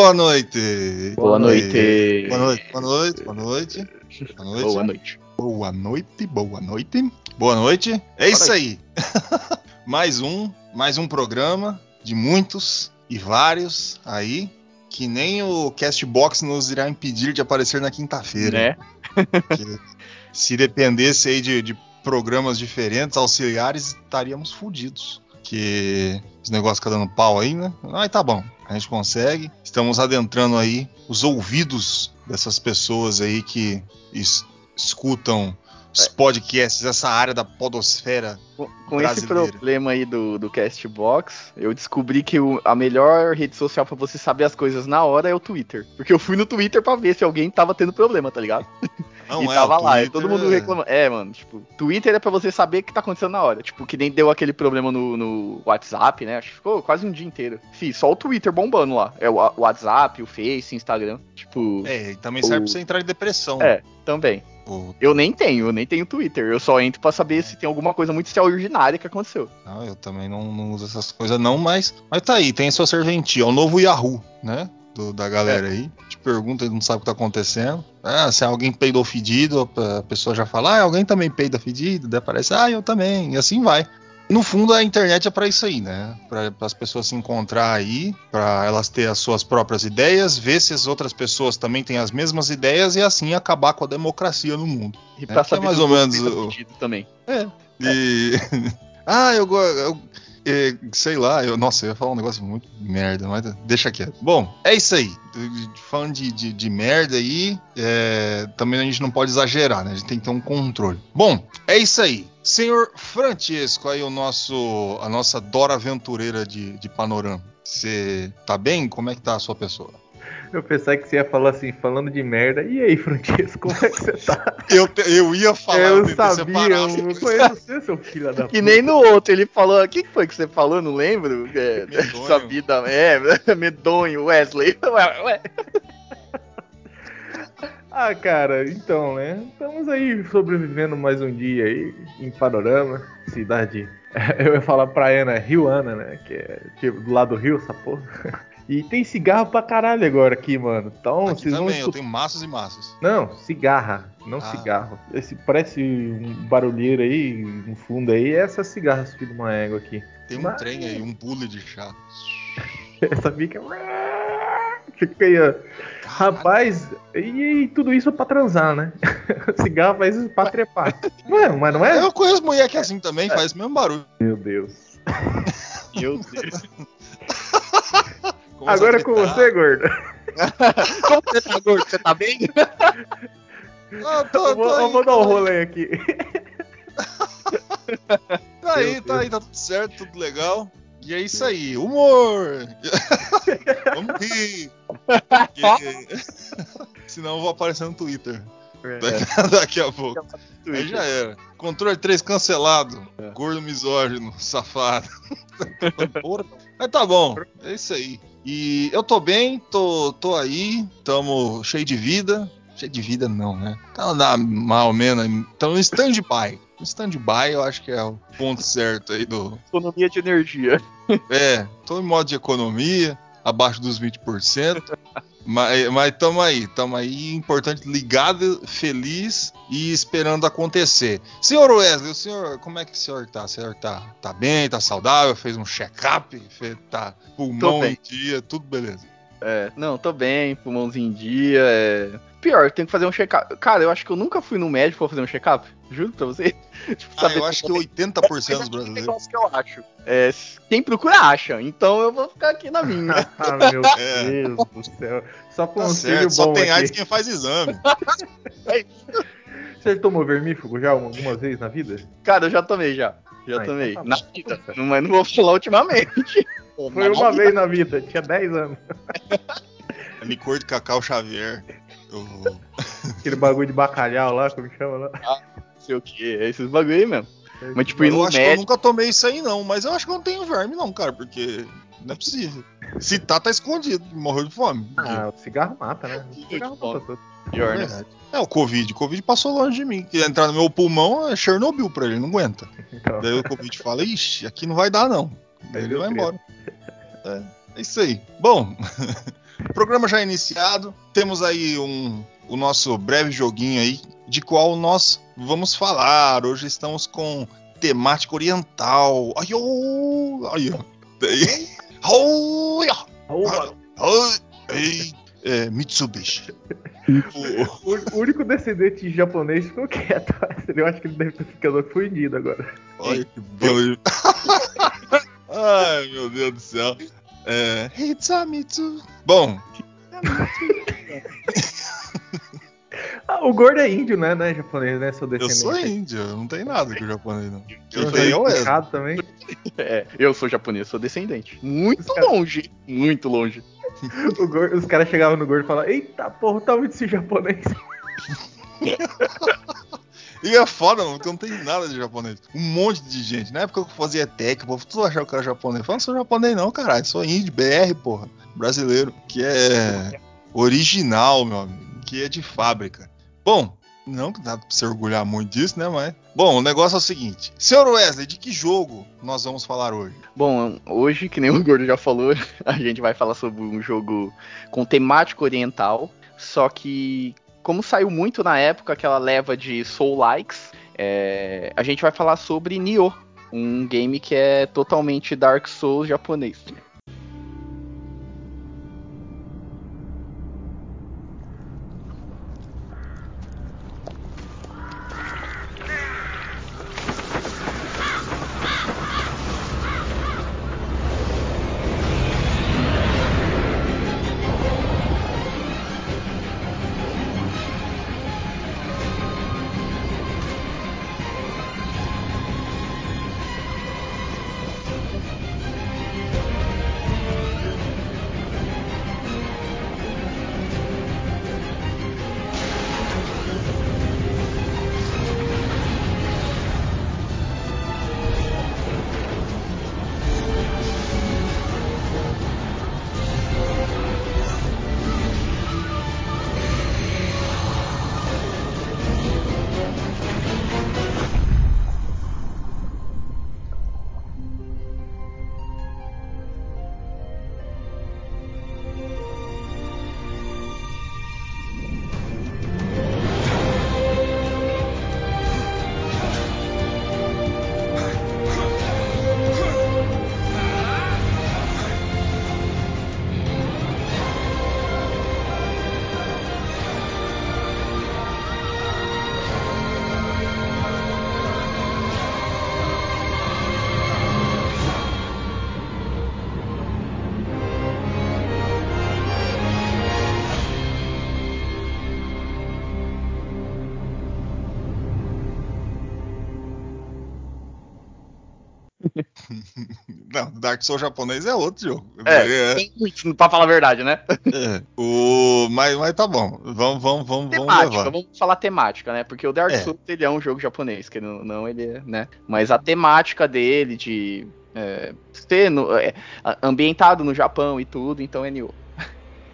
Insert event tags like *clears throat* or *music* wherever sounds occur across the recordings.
Boa noite. Boa noite. Boa noite. Boa noite. Boa noite. Boa noite. Boa noite. Boa noite. Boa noite. Boa noite. É isso aí. *laughs* mais um, mais um programa de muitos e vários aí que nem o Castbox nos irá impedir de aparecer na quinta-feira. Né? Se dependesse aí de, de programas diferentes, auxiliares, estaríamos fudidos. Que os negócios ficam dando pau aí, né? Aí tá bom, a gente consegue. Estamos adentrando aí os ouvidos dessas pessoas aí que es- escutam os podcasts, essa área da podosfera. Com, com esse problema aí do, do Castbox, eu descobri que o- a melhor rede social pra você saber as coisas na hora é o Twitter. Porque eu fui no Twitter pra ver se alguém tava tendo problema, tá ligado? *laughs* Não e é, tava lá, e todo mundo é- reclamando. É, mano, tipo, Twitter é pra você saber o que tá acontecendo na hora. Tipo, que nem deu aquele problema no, no WhatsApp, né? Acho que ficou quase um dia inteiro. Fih, só o Twitter bombando lá. É o WhatsApp, o Face, Instagram. Tipo, É, e também serve O- pra você entrar em depressão. É. também. Eu nem tenho, eu nem tenho Twitter. Eu só entro pra saber se tem alguma coisa muito extraordinária que aconteceu. Não, eu também não, não uso essas coisas não, mas, mas tá aí, tem a sua serventia, é o novo Yahoo, né? Do- da galera É. aí. Te pergunta, ele não sabe o que tá acontecendo. Ah, se alguém peidou fedido, a pessoa já fala, ah, alguém também peida fedido, daí aparece, ah, eu também, e assim vai. No fundo, a internet é pra isso aí, né? Para as pessoas se encontrar aí, pra elas ter as suas próprias ideias, ver se as outras pessoas também têm as mesmas ideias e assim acabar com a democracia no mundo. E É, pra que é saber mais se ou menos o- também. E. *laughs* ah, eu sei lá, eu, nossa, eu ia falar um negócio muito merda, mas deixa quieto. Bom, é isso aí. Falando de, de, de merda aí, é, também a gente não pode exagerar, né? A gente tem que ter um controle. Bom, é isso aí. Senhor Francesco, aí o nosso, a nossa Dora Aventureira de, de panorama. Você tá bem? Como é que tá a sua pessoa? Eu pensei que você ia falar assim, falando de merda. E aí, Francisco, como é que você tá? *laughs* Eu, eu ia falar, eu tentei sabia, separar. eu não conheço você, seu filho da Que puta. nem no outro, ele falou. O que foi que você falou? Eu Não lembro. É, *laughs* essa *laughs* vida. É, medonho, Wesley. Ué, ué. Ah, cara, então, né? Estamos aí sobrevivendo mais um dia aí em Panorama, cidade. Eu ia falar praiana, Rioana, né? Que é tipo, do lado do rio, essa porra. E tem cigarro pra caralho agora aqui, mano. Então, Aqui vocês vão também, eu escutar. tenho maços e maços. Não, cigarra, não Ah. cigarro. Esse parece um barulheiro aí, no fundo aí, é essas cigarras, filho de uma égua aqui. Tem um Mas- trem aí, um bule de chá. *laughs* Essa fica. Fica aí, ó. Rapaz, e, e tudo isso pra transar, né? *laughs* Cigarro faz isso pra trepar. Não é, mas não é? Eu conheço mulher que é assim também, faz o mesmo barulho. Meu Deus. Meu Deus. *laughs* Agora é com você, gordo. *laughs* Como você tá gordo? Você tá bem? *laughs* Ah, tô, Eu vou, tô eu aí, vou dar um aí. rolê aqui. *laughs* Tá aí, tá aí, tá tudo certo, tudo legal. E é isso aí, humor! Vamos rir! Porque- Senão eu vou aparecer no Twitter daqui, *laughs* daqui a pouco. Aí já era. Controle 3 cancelado. Gordo misógino, *laughs* safado. *laughs* Mas tá bom, é isso aí. E eu tô bem, tô, tô aí, tamo cheio de vida. Cheio de vida não, né? Tá na, mal ou menos, tamo no stand-by. Stand-by eu acho que é o ponto certo aí do... Economia de energia. É, tô em modo de economia, abaixo dos 20%. Mas, mas tamo aí, tamo aí, importante, ligado, feliz e esperando acontecer. Senhor Wesley, o senhor, como é que o senhor tá? O senhor tá, tá bem, tá saudável, fez um check-up, tá pulmão em dia, tudo beleza. É, não, tô bem, pulmãozinho em dia. É... Pior, tem que fazer um check-up. Cara, eu acho que eu nunca fui no médico pra fazer um check-up. Juro pra você. *laughs* tipo, Ah, eu acho que 80% dos Mas é um brasileiros. negócio que eu acho. É, quem procura acha. Então eu vou ficar aqui na minha. *laughs* Ah, meu É. *laughs* Deus do céu. Só Tá conselho só bom tem AIDS aqui. quem faz exame. Você tomou vermífugo já algumas vezes na vida? Cara, eu já tomei já. Já Ah, tomei. então tá na vida. Não, mas não vou falar ultimamente. Foi uma vez na vida, tinha 10 anos. licor de cacau Xavier. *laughs* Aquele bagulho de bacalhau lá, como que chama lá? Não sei o que, é esses bagulho aí mesmo. Mas tipo, ir Eu no acho que eu médico. nunca tomei isso aí, não. Mas eu acho que eu não tenho verme, não, cara, porque não é possível. Se tá, tá escondido. Morreu de fome. Ah, o cigarro mata, né? O cigarro mata tudo. Pior, É né? É, o Covid. O Covid passou longe de mim. Entrar no meu pulmão é Chernobyl pra ele, não aguenta. Então, Daí o Covid fala, ixi, aqui não vai dar, não. Daí ele vai embora. É, é isso aí. Bom, *laughs* programa já é iniciado. Temos aí um, o nosso breve joguinho aí, de qual nós vamos falar. Hoje estamos com temática oriental. Ai, ô, ai. Daí- Ai, Ai, ei, é, Mitsubishi. O- o, único descendente japonês ficou quieto. *laughs* Eu acho que ele deve estar ficando ofendido agora. Olha que bom. *laughs* Ai, meu Deus do céu. É. Hitsamitsu. Bom, *laughs* Ah, o gordo é índio, né? Não é japonês, né? Seu eu sou índio, eu não tem nada com o japonês, não. Eu Quem sou é errado também. *laughs* É, eu sou japonês, sou descendente. Muito Os caras- longe, muito longe. O gordo- os caras chegavam no gordo e falavam: Eita porra, tá muito esse japonês. *laughs* E é foda, mano, porque não tenho nada de japonês. Um monte de gente. Na época que eu fazia tech, o povo tudo achava que era japonês. Não sou japonês, não, caralho. Sou índio, BR, porra. Brasileiro. Que é original, meu amigo. Que é de fábrica. Bom, não que dá pra se orgulhar muito disso, né? Mas. Bom, o negócio é o seguinte: Senhor Wesley, de que jogo nós vamos falar hoje? Bom, hoje, que nem o Gordo já falou, *laughs* a gente vai falar sobre um jogo com temática oriental, só que como saiu muito na época aquela leva de Soul Likes, é, a gente vai falar sobre Nioh, um game que é totalmente Dark Souls japonês. *laughs* Não, Dark Souls japonês é outro jogo. É, tem muito, pra falar a verdade, né? É. O... Mas, mas tá bom. Vamos, vamos, vamos, vamos temática, levar. vamos falar temática, né? Porque o Dark É. Souls ele é um jogo japonês, que não, não ele é, né? Mas a temática dele de é, ser no- é, ambientado no Japão e tudo, então é Nioh.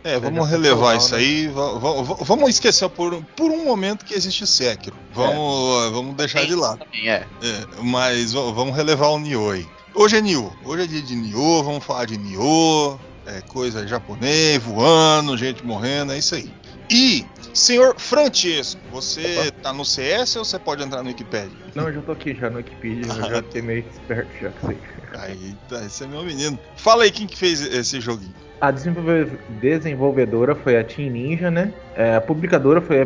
É, vamos já relevar isso né? aí. va- va- va- Vamos esquecer por, por um momento que existe Sekiro. Vamos, vamos deixar de lado. Também é. É, mas va- vamos relevar o Nioh aí. Hoje é Nioh. Hoje é dia de Nioh. Vamos falar de Nioh. É, coisa japonês, voando, gente morrendo. É isso aí. E, senhor Francesco, você tá no CS ou você pode entrar no Wikipedia? Não, eu já tô aqui já no Wikipedia, eu já *laughs* fiquei meio esperto já que sei. Aí, tá, esse é meu menino. Fala aí quem que fez esse joguinho. A desenvolve- desenvolvedora foi a Team Ninja, né? É, a publicadora foi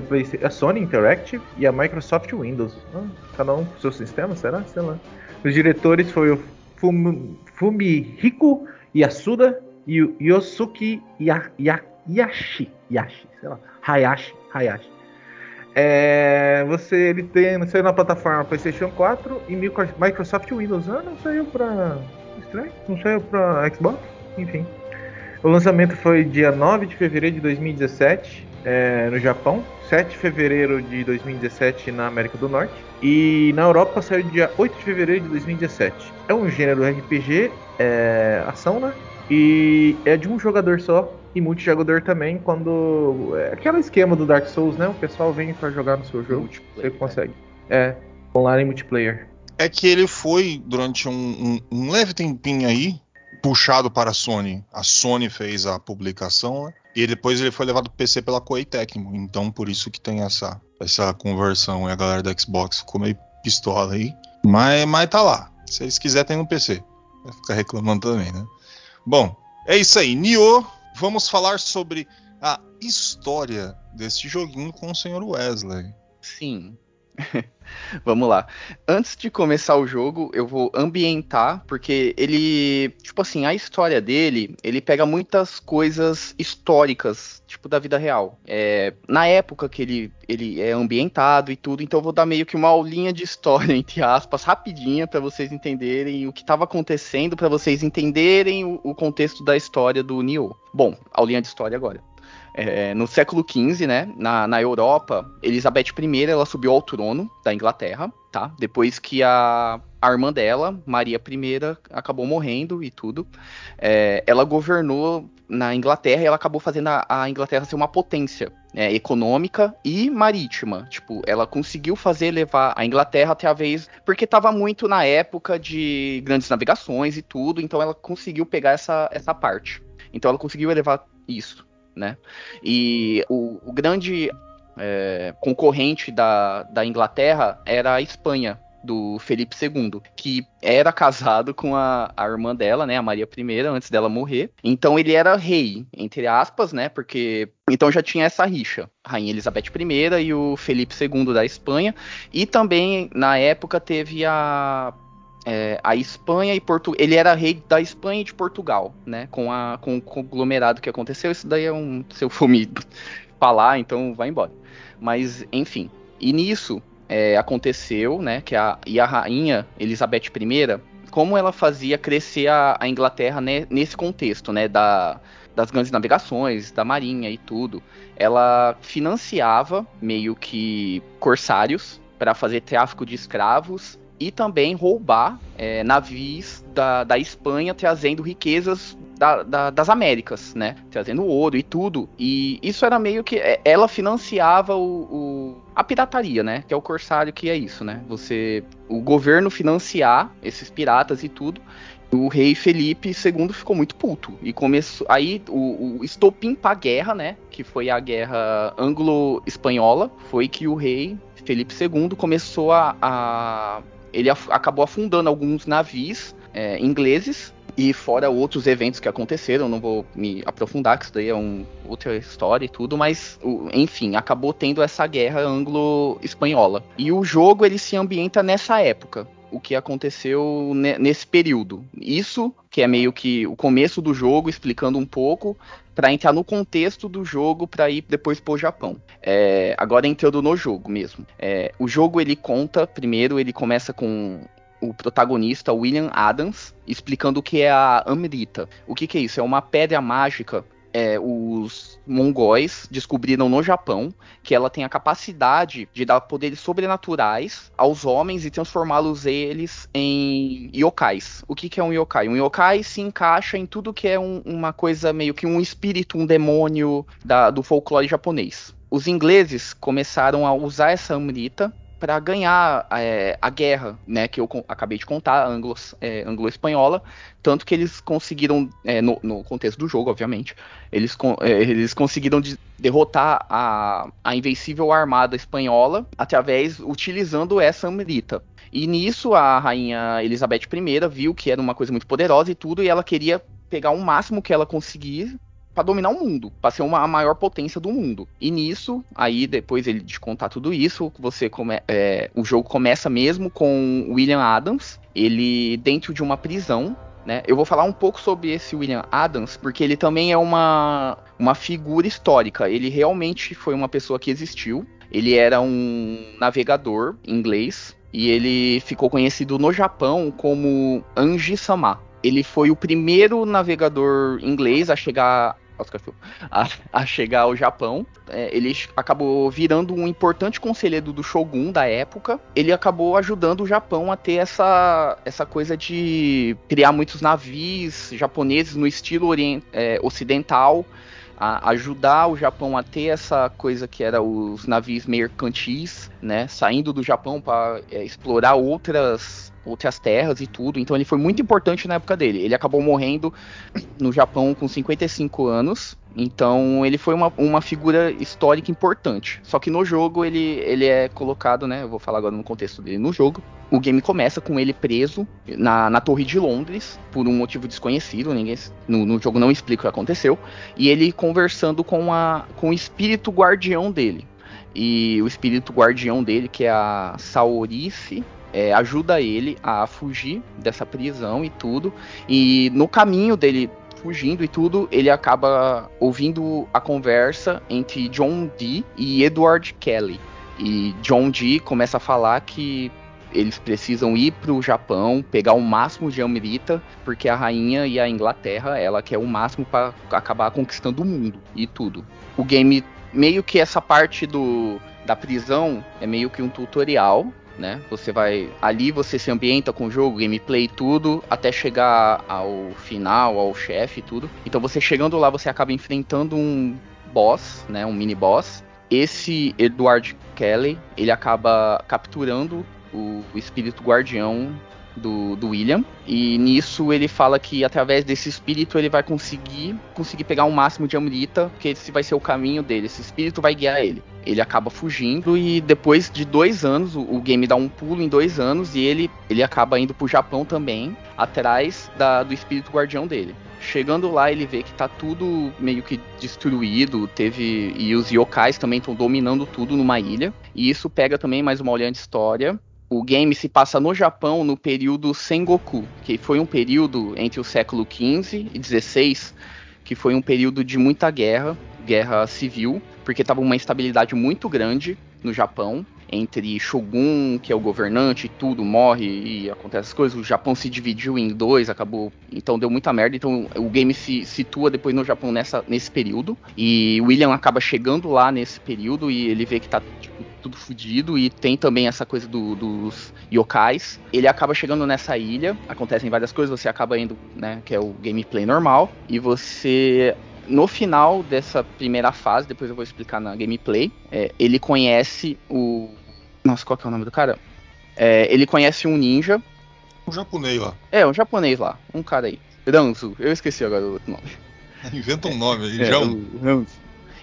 a Sony Interactive e a Microsoft Windows. Ah, cada um com seu sistema, será? Sei lá. Os diretores foi o Fum- Fumihiko Yasuda e Yosuke Ya- Ya- Yashi. Yashi, sei lá. Hayashi. Hayashi. É, você ele tem saiu na plataforma PlayStation 4 e micro- Microsoft Windows. Ah, não saiu pra estranho, não saiu pra Xbox, enfim. O lançamento foi dia 9 de fevereiro de 2017 é, no Japão, 7 de fevereiro de 2017 na América do Norte e na Europa saiu dia 8 de fevereiro de 2017. É um gênero RPG, é, ação, né? E é de um jogador só e multijogador também, quando. É aquele esquema do Dark Souls, né? O pessoal vem para jogar no seu jogo, você consegue. É, online multiplayer. É que ele foi, durante um, um, um leve tempinho aí, puxado para a Sony. A Sony fez a publicação, né? E depois ele foi levado para PC pela Koei Tecmo. Então por isso que tem essa, essa conversão. E a galera da Xbox ficou meio pistola aí. Mas, mas tá lá. Se eles quiserem, tem no PC. Vai ficar reclamando também, né? Bom, é isso aí. Nioh, vamos falar sobre a história deste joguinho com o Sr. Wesley. Sim. *laughs* Vamos lá. Antes de começar o jogo, eu vou ambientar, porque ele, tipo assim, a história dele, ele pega muitas coisas históricas, tipo da vida real. É, na época que ele, ele é ambientado e tudo, então eu vou dar meio que uma aulinha de história, *laughs* entre aspas, rapidinha, para vocês entenderem o que estava acontecendo, para vocês entenderem o, o, contexto da história do Nioh. Bom, aulinha de história agora. É, no século XV, né, na, na Europa, Elizabeth I ela subiu ao trono da Inglaterra, tá? Depois que a, a irmã dela, Maria I, acabou morrendo e tudo. É, ela governou na Inglaterra e ela acabou fazendo a, a Inglaterra ser uma potência é, econômica e marítima. Tipo, ela conseguiu fazer levar a Inglaterra até a vez, porque estava muito na época de grandes navegações e tudo, então ela conseguiu pegar essa, essa parte. Então ela conseguiu elevar isso né? E o, o grande é, concorrente da, da Inglaterra era a Espanha, do Felipe II, que era casado com a, a, irmã dela, né, a Maria I, antes dela morrer. Então ele era rei, entre aspas, né, porque então já tinha essa rixa, Rainha Elizabeth I e o Felipe II da Espanha, e também na época teve a é, a Espanha e Portugal. Ele era rei da Espanha e de Portugal, né? Com, a, com o conglomerado que aconteceu. Isso daí é um. Se eu for me *laughs* falar, então vai embora. Mas, enfim. E nisso é, aconteceu, né? Que a, e a rainha Elizabeth I, como ela fazia crescer a, a Inglaterra né, nesse contexto, né? Da, das grandes navegações, da marinha e tudo. Ela financiava meio que corsários para fazer tráfico de escravos e também roubar é, navios da, da Espanha trazendo riquezas da, da, das Américas, né? Trazendo ouro e tudo. E isso era meio que. É, ela financiava o, o, a pirataria, né? Que é o corsário que é isso, né? Você. O governo financiar esses piratas e tudo. O rei Felipe II ficou muito puto. E começou. Aí o, o estopim pra guerra, né? Que foi a guerra anglo-espanhola. Foi que o rei Felipe II começou a, a ele af acabou afundando alguns navios é, ingleses e fora outros eventos que aconteceram, não vou me aprofundar, que isso daí é um, outra história e tudo, mas enfim, acabou tendo essa guerra anglo-espanhola. E o jogo ele se ambienta nessa época, o que aconteceu nesse período. Isso que é meio que o começo do jogo, explicando um pouco, para entrar no contexto do jogo para ir depois pro Japão. É, agora entrando no jogo mesmo. É, o jogo ele conta, primeiro ele começa com o protagonista William Adams explicando o que é a Amrita. O que, que é isso? É uma pedra mágica é, os mongóis descobriram no Japão que ela tem a capacidade de dar poderes sobrenaturais aos homens e transformá-los eles em yokais. O que, que é um yokai? Um yokai se encaixa em tudo que é um, uma coisa meio que um espírito, um demônio da, do folclore japonês. Os ingleses começaram a usar essa amrita para ganhar é, a guerra, né, que eu acabei de contar, anglo, é, anglo-espanhola, tanto que eles conseguiram, é, no, no, contexto do jogo, obviamente, eles, é, eles conseguiram de, derrotar a, a invencível armada espanhola através, utilizando essa amrita. E nisso a rainha Elizabeth I viu que era uma coisa muito poderosa e tudo, e ela queria pegar o máximo que ela conseguir para dominar o mundo, para ser uma, a maior potência do mundo. E nisso, aí depois ele de contar tudo isso, você come, é, o jogo começa mesmo com William Adams, ele dentro de uma prisão. Né? Eu vou falar um pouco sobre esse William Adams, porque ele também é uma, uma figura histórica. Ele realmente foi uma pessoa que existiu. Ele era um navegador inglês e ele ficou conhecido no Japão como Anji Sama ele foi o primeiro navegador inglês a chegar a, a, chegar ao Japão. É, ele acabou virando um importante conselheiro do Shogun da época. Ele acabou ajudando o Japão a ter essa, essa coisa de criar muitos navios japoneses no estilo orient, é, ocidental. A ajudar o Japão a ter essa coisa que era os navios mercantis, né, saindo do Japão para é, explorar outras outras terras e tudo. Então ele foi muito importante na época dele. Ele acabou morrendo no Japão com 55 anos. Então ele foi uma, uma figura histórica importante. Só que no jogo ele, ele é colocado, né? Eu vou falar agora no contexto dele no jogo. O game começa com ele preso na, na Torre de Londres, por um motivo desconhecido, ninguém no, no jogo não explica o que aconteceu. E ele conversando com, a, com o espírito guardião dele. E o espírito guardião dele, que é a Saorice é, ajuda ele a fugir dessa prisão e tudo. E no caminho dele fugindo e tudo, ele acaba ouvindo a conversa entre John Dee e Edward Kelly. E John Dee começa a falar que eles precisam ir para o Japão, pegar o máximo de Amrita, porque a rainha e a Inglaterra, ela quer o máximo para acabar conquistando o mundo e tudo. O game meio que essa parte do da prisão é meio que um tutorial né? Você vai ali você se ambienta com o jogo, gameplay tudo, até chegar ao final, ao chefe e tudo. Então você chegando lá, você acaba enfrentando um boss, né, um mini boss. Esse Edward Kelly, ele acaba capturando o, o espírito guardião do, do, William. E nisso ele fala que através desse espírito ele vai conseguir conseguir pegar o um máximo de Amrita, que esse vai ser o caminho dele. Esse espírito vai guiar ele. Ele acaba fugindo e depois de dois anos, o, o game dá um pulo em dois anos e ele, ele acaba indo pro Japão também, atrás da, do espírito guardião dele. Chegando lá, ele vê que tá tudo meio que destruído, teve e os yokais também estão dominando tudo numa ilha. E isso pega também mais uma olhando história o game se passa no Japão no período Sengoku, que foi um período entre o século XV e XVI, que foi um período de muita guerra, guerra civil, porque estava uma instabilidade muito grande no Japão entre Shogun, que é o governante, tudo morre e acontece as coisas. O Japão se dividiu em dois, acabou. Então deu muita merda. Então o game se situa depois no Japão nessa, nesse período. E William acaba chegando lá nesse período e ele vê que tá tipo, tudo fodido. E tem também essa coisa do, dos yokais. Ele acaba chegando nessa ilha, acontecem várias coisas, você acaba indo, né? Que é o gameplay normal. E você no final dessa primeira fase, depois eu vou explicar na gameplay, é, ele conhece o. Nossa, qual que é o nome do cara? É, ele conhece um ninja. Um japonês lá. É, um japonês lá. Um cara aí. Ranzu, eu esqueci agora o outro nome. *laughs* Inventa um nome aí, é, João. Ranzu.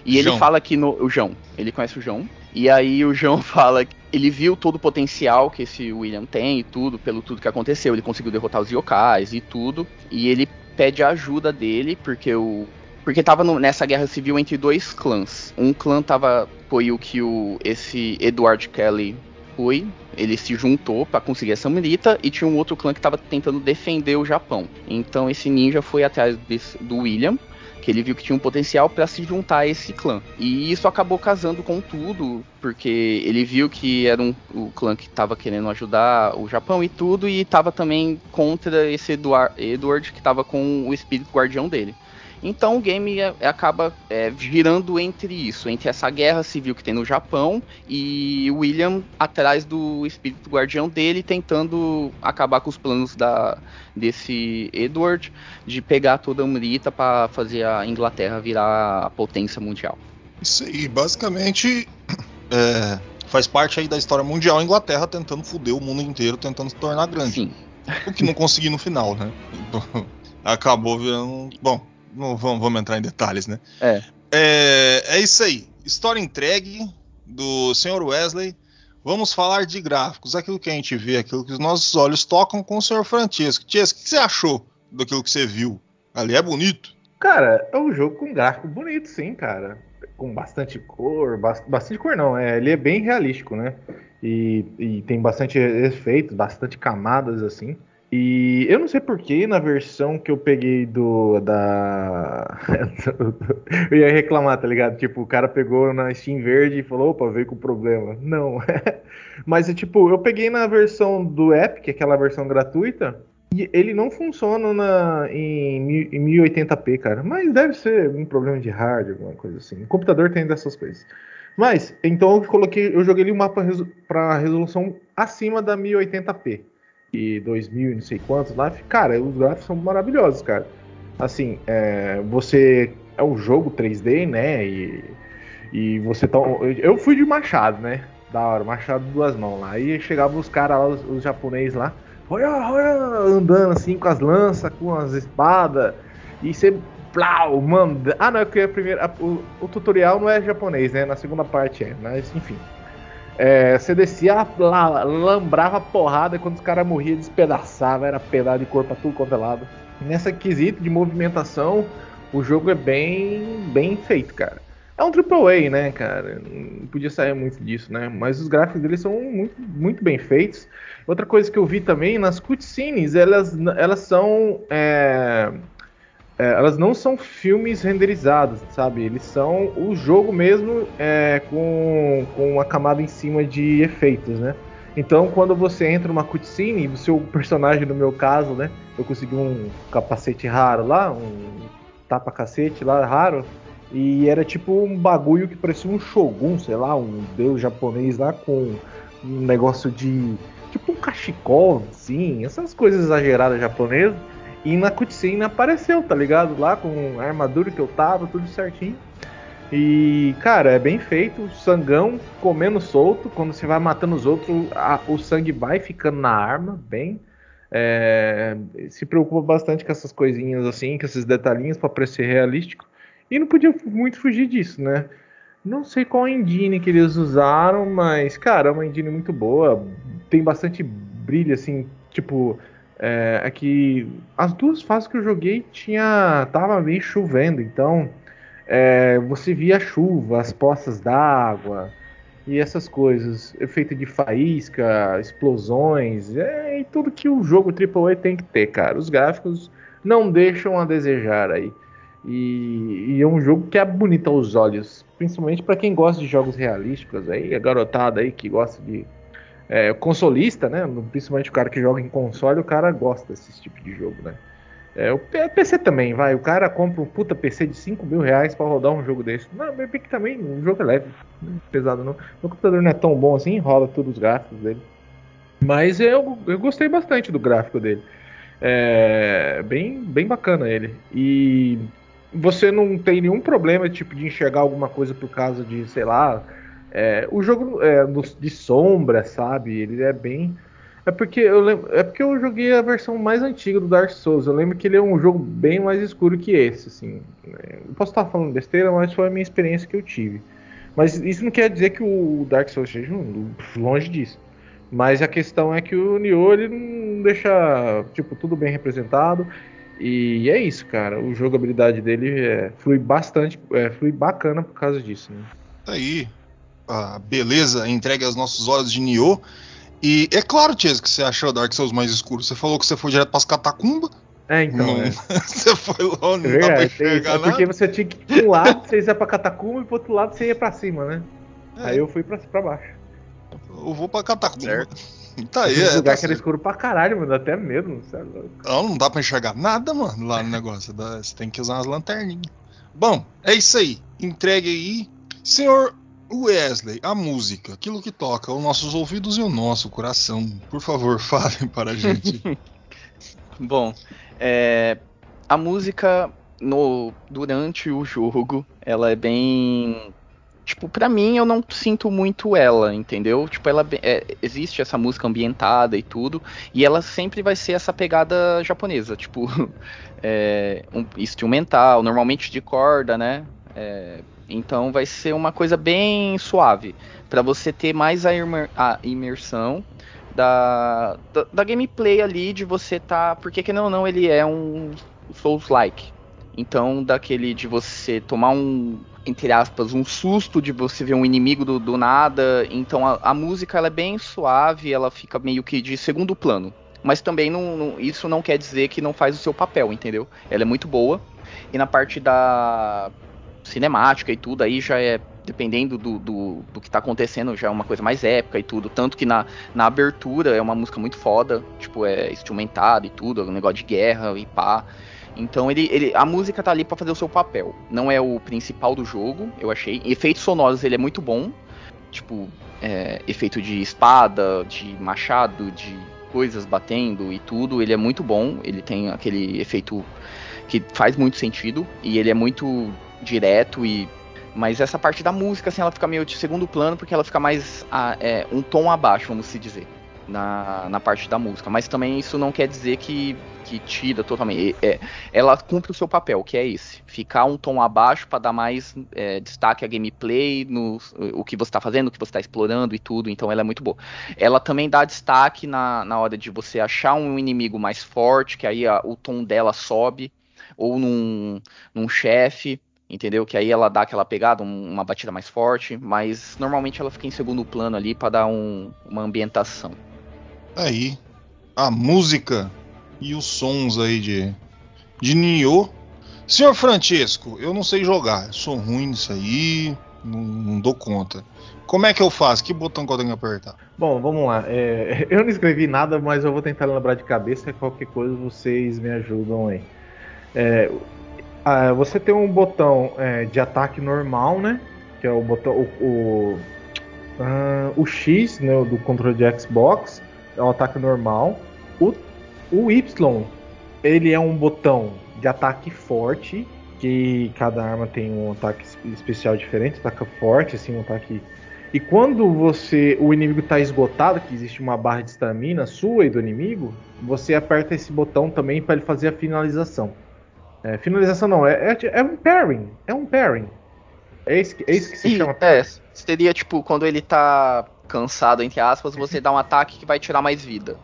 E ele João. fala que no. O João. Ele conhece o João. E aí o João *laughs* fala que ele viu todo o potencial que esse William tem e tudo, pelo tudo que aconteceu. Ele conseguiu derrotar os yokais e tudo. E ele pede a ajuda dele, porque o, porque tava no, nessa guerra civil entre dois clãs. Um clã tava foi o que o esse Edward Kelly foi, ele se juntou para conseguir essa milita e tinha um outro clã que estava tentando defender o Japão. Então esse ninja foi atrás desse, do William, que ele viu que tinha um potencial para se juntar a esse clã. E isso acabou casando com tudo, porque ele viu que era um, o clã que estava querendo ajudar o Japão e tudo, e estava também contra esse Edward, Edward que estava com o espírito guardião dele. Então o game é, é, acaba é, girando entre isso, entre essa guerra civil que tem no Japão e William atrás do espírito guardião dele, tentando acabar com os planos da, desse Edward de pegar toda a Umrita para fazer a Inglaterra virar a potência mundial. Isso aí, basicamente *clears throat* é, faz parte aí da história mundial a Inglaterra tentando foder o mundo inteiro, tentando se tornar grande. Sim. O que não consegui no final, né? *laughs* Acabou virando. Bom, não vamos, vamos entrar em detalhes, né? É. é. É isso aí. História entregue do Sr. Wesley. Vamos falar de gráficos, aquilo que a gente vê, aquilo que os nossos olhos tocam com o Sr. Francisco. Ties, o que você achou daquilo que você viu? Ali é bonito? Cara, é um jogo com gráfico bonito, sim, cara. Com bastante cor, bastante cor não, é, ele é bem realístico, né? E, e tem bastante efeitos, bastante camadas assim. E eu não sei porquê, na versão que eu peguei do. da. *laughs* eu ia reclamar, tá ligado? Tipo, o cara pegou na Steam Verde e falou, opa, veio com problema. Não. *laughs* Mas, tipo, eu peguei na versão do Epic, aquela versão gratuita, E ele não funciona na, em, em 1080p, cara. Mas deve ser um problema de hardware, alguma coisa assim. O computador tem dessas coisas. Mas, então eu coloquei, eu joguei ali um mapa para resolução acima da 1080p. E 2000 e não sei quantos lá. Cara, os gráficos são maravilhosos, cara. Assim, é, você. É um jogo 3D, né? E, e você tá. Eu fui de machado, né? Da hora, machado duas mãos lá. Aí chegavam os caras lá, os, os japoneses lá. Olha, olha, andando assim com as lanças, com as espadas. E você. Plau, manda. Ah, não, é porque a primeira. a- o, o tutorial não é japonês, né? Na segunda parte é, mas enfim. É, você descia, lá, lambrava porrada e quando os caras morriam, despedaçava, era pedaço de corpo pra tudo quanto é lado. Nessa quesito de movimentação, o jogo é bem, bem feito, cara. É um AAA, né, cara? Não podia sair muito disso, né? Mas os gráficos deles são muito, muito bem feitos. Outra coisa que eu vi também, nas cutscenes, elas, elas são. é, é, elas não são filmes renderizados, sabe? Eles são o jogo mesmo é, com, com uma camada em cima de efeitos, né? Então, quando você entra numa cutscene, o seu personagem, no meu caso, né? Eu consegui um capacete raro lá, um tapa-cacete lá raro, e era tipo um bagulho que parecia um shogun, sei lá, um deus japonês lá com um negócio de. tipo um cachecol, assim, essas coisas exageradas japonesas. E na cutscene apareceu, tá ligado? Lá com a armadura que eu tava, tudo certinho. E, cara, é bem feito, sangão comendo solto. Quando você vai matando os outros, a- o sangue vai ficando na arma, bem. É, se preocupa bastante com essas coisinhas assim, com esses detalhinhos pra parecer realístico. E não podia muito fugir disso, né? Não sei qual engine que eles usaram, mas, cara, é uma engine muito boa. Tem bastante brilho, assim, tipo. É, é que as duas fases que eu joguei tinha. tava meio chovendo, então é, você via a chuva, as poças d'água e essas coisas, efeito de faísca, explosões, é, e tudo que o jogo AAA tem que ter, cara. Os gráficos não deixam a desejar aí. E, e é um jogo que é bonito aos olhos, principalmente para quem gosta de jogos realísticos aí, a garotada aí que gosta de é, consolista, né? Principalmente o cara que joga em console, o cara gosta desse tipo de jogo, né? É, o PC também, vai. O cara compra um puta PC de 5 mil reais pra rodar um jogo desse. Não, bem que também um jogo é leve, é pesado não. Meu computador não é tão bom assim, rola todos os gráficos dele. Mas eu, eu gostei bastante do gráfico dele. É bem, bem bacana ele. E você não tem nenhum problema tipo de enxergar alguma coisa por causa de, sei lá, é, o jogo é, de sombra, sabe? Ele é bem. É porque, eu lembro, é porque eu joguei a versão mais antiga do Dark Souls. Eu lembro que ele é um jogo bem mais escuro que esse, assim. Eu posso estar falando besteira, mas foi a minha experiência que eu tive. Mas isso não quer dizer que o Dark Souls seja longe disso. Mas a questão é que o Nioh ele não deixa tipo tudo bem representado. E é isso, cara. O jogabilidade dele é, flui bastante, é, flui bacana por causa disso. Né? Aí. A beleza entregue aos nossos olhos de Nioh. E é claro, Ties, que você achou Dark Souls mais escuro. Você falou que você foi direto pras catacumbas. É, então. Não- É. *laughs* você foi lá, não É dá pra enxergar. É porque você tinha que ir pra um lado, você ia pra catacumba e pro outro lado você ia pra cima, né? É, Aí eu fui pra, pra baixo. eu vou pra catacumba. Certo. *laughs* Tá aí, é, lugar tá que era escuro pra caralho, mano. dá Até medo, é. Não, não dá pra enxergar nada, mano, lá no negócio. Você tem que usar umas lanterninhas. Bom, é isso aí. Entregue aí. Senhor Wesley, a música, aquilo que toca os nossos ouvidos e o nosso coração. Por favor, *laughs* falem para a gente. *laughs* Bom, é, a música no durante o jogo, ela é bem tipo, pra mim eu não sinto muito ela, entendeu? Tipo, ela é, existe essa música ambientada e tudo, e ela sempre vai ser essa pegada japonesa, tipo, *laughs* é, um instrumental, normalmente de corda, né? É, então vai ser uma coisa bem suave, pra você ter mais a, imer- a imersão da, da, da gameplay ali de você tá. Porque que não, não, ele é um Souls-like. Então, daquele de você tomar um, entre aspas, um susto de você ver um inimigo do, do nada. Então, a, a música ela é bem suave, ela fica meio que de segundo plano. Mas também não, não- isso não quer dizer que não faz o seu papel, entendeu? Ela é muito boa. E na parte da cinemática e tudo, aí já é dependendo do, do, do que tá acontecendo, já é uma coisa mais épica e tudo. Tanto que na, na abertura é uma música muito foda, tipo, é instrumentada e tudo, é um negócio de guerra e pá. Então ele, ele, a música tá ali para fazer o seu papel. Não é o principal do jogo, eu achei. Efeitos sonoros ele é muito bom. Tipo, é, efeito de espada, de machado, de coisas batendo e tudo. Ele é muito bom. Ele tem aquele efeito que faz muito sentido. E ele é muito direto e. Mas essa parte da música, assim, ela fica meio de segundo plano, porque ela fica mais a, é, um tom abaixo, vamos se dizer na, na parte da música. Mas também isso não quer dizer que, que tira totalmente. É, ela cumpre o seu papel, que é esse. Ficar um tom abaixo para dar mais é, destaque à gameplay, no, o que você está fazendo, o que você está explorando e tudo. Então ela é muito boa. Ela também dá destaque na, na hora de você achar um inimigo mais forte, que aí a, o tom dela sobe. Ou num, num chefe entendeu? Que aí ela dá aquela pegada, um, uma batida mais forte, mas normalmente ela fica em segundo plano ali para dar um, uma ambientação aí a música e os sons aí de, de Nioh. Senhor Francesco, eu não sei jogar, sou ruim nisso aí, não, não, dou conta. Como é que eu faço? Que botão que eu tenho que apertar? Bom, vamos lá. É, *laughs* eu não escrevi nada, mas eu vou tentar lembrar de cabeça. Qualquer coisa vocês me ajudam aí. É, ah, você tem um botão é, de ataque normal, né? Que é o botão. O, o, uh, o X né, do controle de Xbox é um ataque normal. O, o Y, ele é um botão de ataque forte, que cada arma tem um ataque especial diferente, ataque forte, assim, um ataque. E quando você o inimigo está esgotado, que existe uma barra de estamina sua e do inimigo, você aperta esse botão também para ele fazer a finalização. É, finalização não, é, é, é, um pairing, é um pairing. É isso, é isso que se chama. É, seria tipo quando ele tá cansado, entre aspas, você dá um ataque que vai tirar mais vida.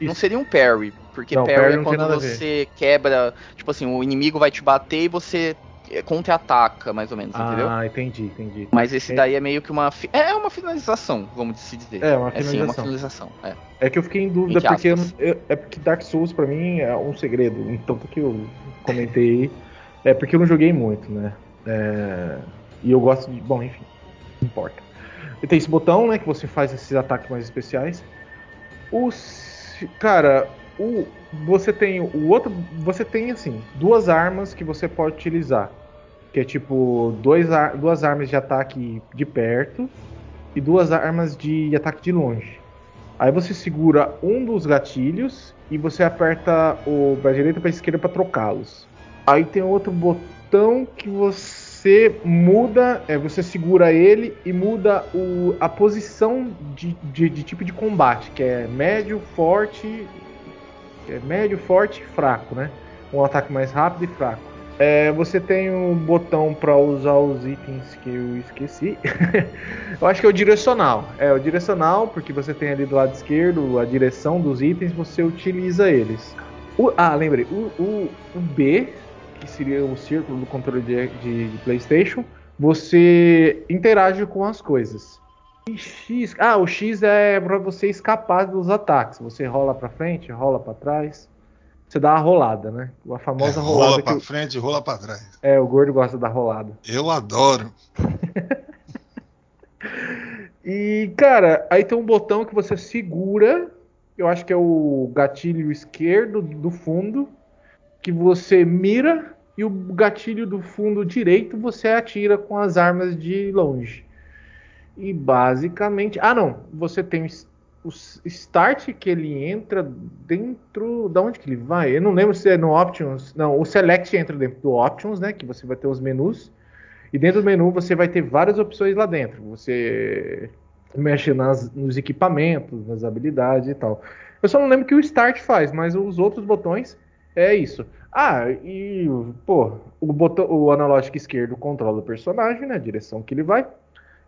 Isso. Não seria um parry, porque não, parry, parry é quando você quebra, tipo assim, o inimigo vai te bater e você contra-ataca, mais ou menos, ah, entendeu? Ah, entendi, entendi. Mas esse é... daí é meio que uma. Fi... É uma finalização, vamos se dizer. É, uma finalização. É, sim, uma finalização. É. é que eu fiquei em dúvida, porque eu, é porque Dark Souls pra mim é um segredo. Então, que eu comentei. é porque eu não joguei muito, né? É... E eu gosto de. Bom, enfim, não importa. E tem esse botão, né, que você faz esses ataques mais especiais. Os, cara, o, você tem o outro, você tem assim duas armas que você pode utilizar, que é tipo dois, duas armas de ataque de perto e duas armas de ataque de longe. Aí você segura um dos gatilhos e você aperta o para direita para esquerda para trocá-los. Aí tem outro botão que você muda, é, você segura ele e muda o, a posição de, de, de, tipo de combate, que é médio, forte, é médio, forte e fraco, né? Um ataque mais rápido e fraco. É, você tem um botão para usar os itens que eu esqueci. *laughs* eu acho que é o direcional. É o direcional, porque você tem ali do lado esquerdo a direção dos itens, você utiliza eles. O, ah, lembrei. O, o, o B que seria o círculo do controle de, de, de PlayStation, você interage com as coisas. X, ah, o X é para você escapar dos ataques. Você rola para frente, rola para trás. Você dá a rolada, né? A famosa é, rolada. Rola para frente, rola para trás. É, o gordo gosta da rolada. Eu adoro. *laughs* e, cara, aí tem um botão que você segura. Eu acho que é o gatilho esquerdo do fundo que você mira e o gatilho do fundo direito você atira com as armas de longe. E basicamente, ah não, você tem o start que ele entra dentro, da onde que ele vai? Eu não lembro se é no options, não, o select entra dentro do options, né, que você vai ter os menus. E dentro do menu você vai ter várias opções lá dentro. Você mexe nas, nos equipamentos, nas habilidades e tal. Eu só não lembro o que o Start faz, mas os outros botões é isso. Ah, e, pô, o, botão, o analógico esquerdo controla o personagem, né? A direção que ele vai.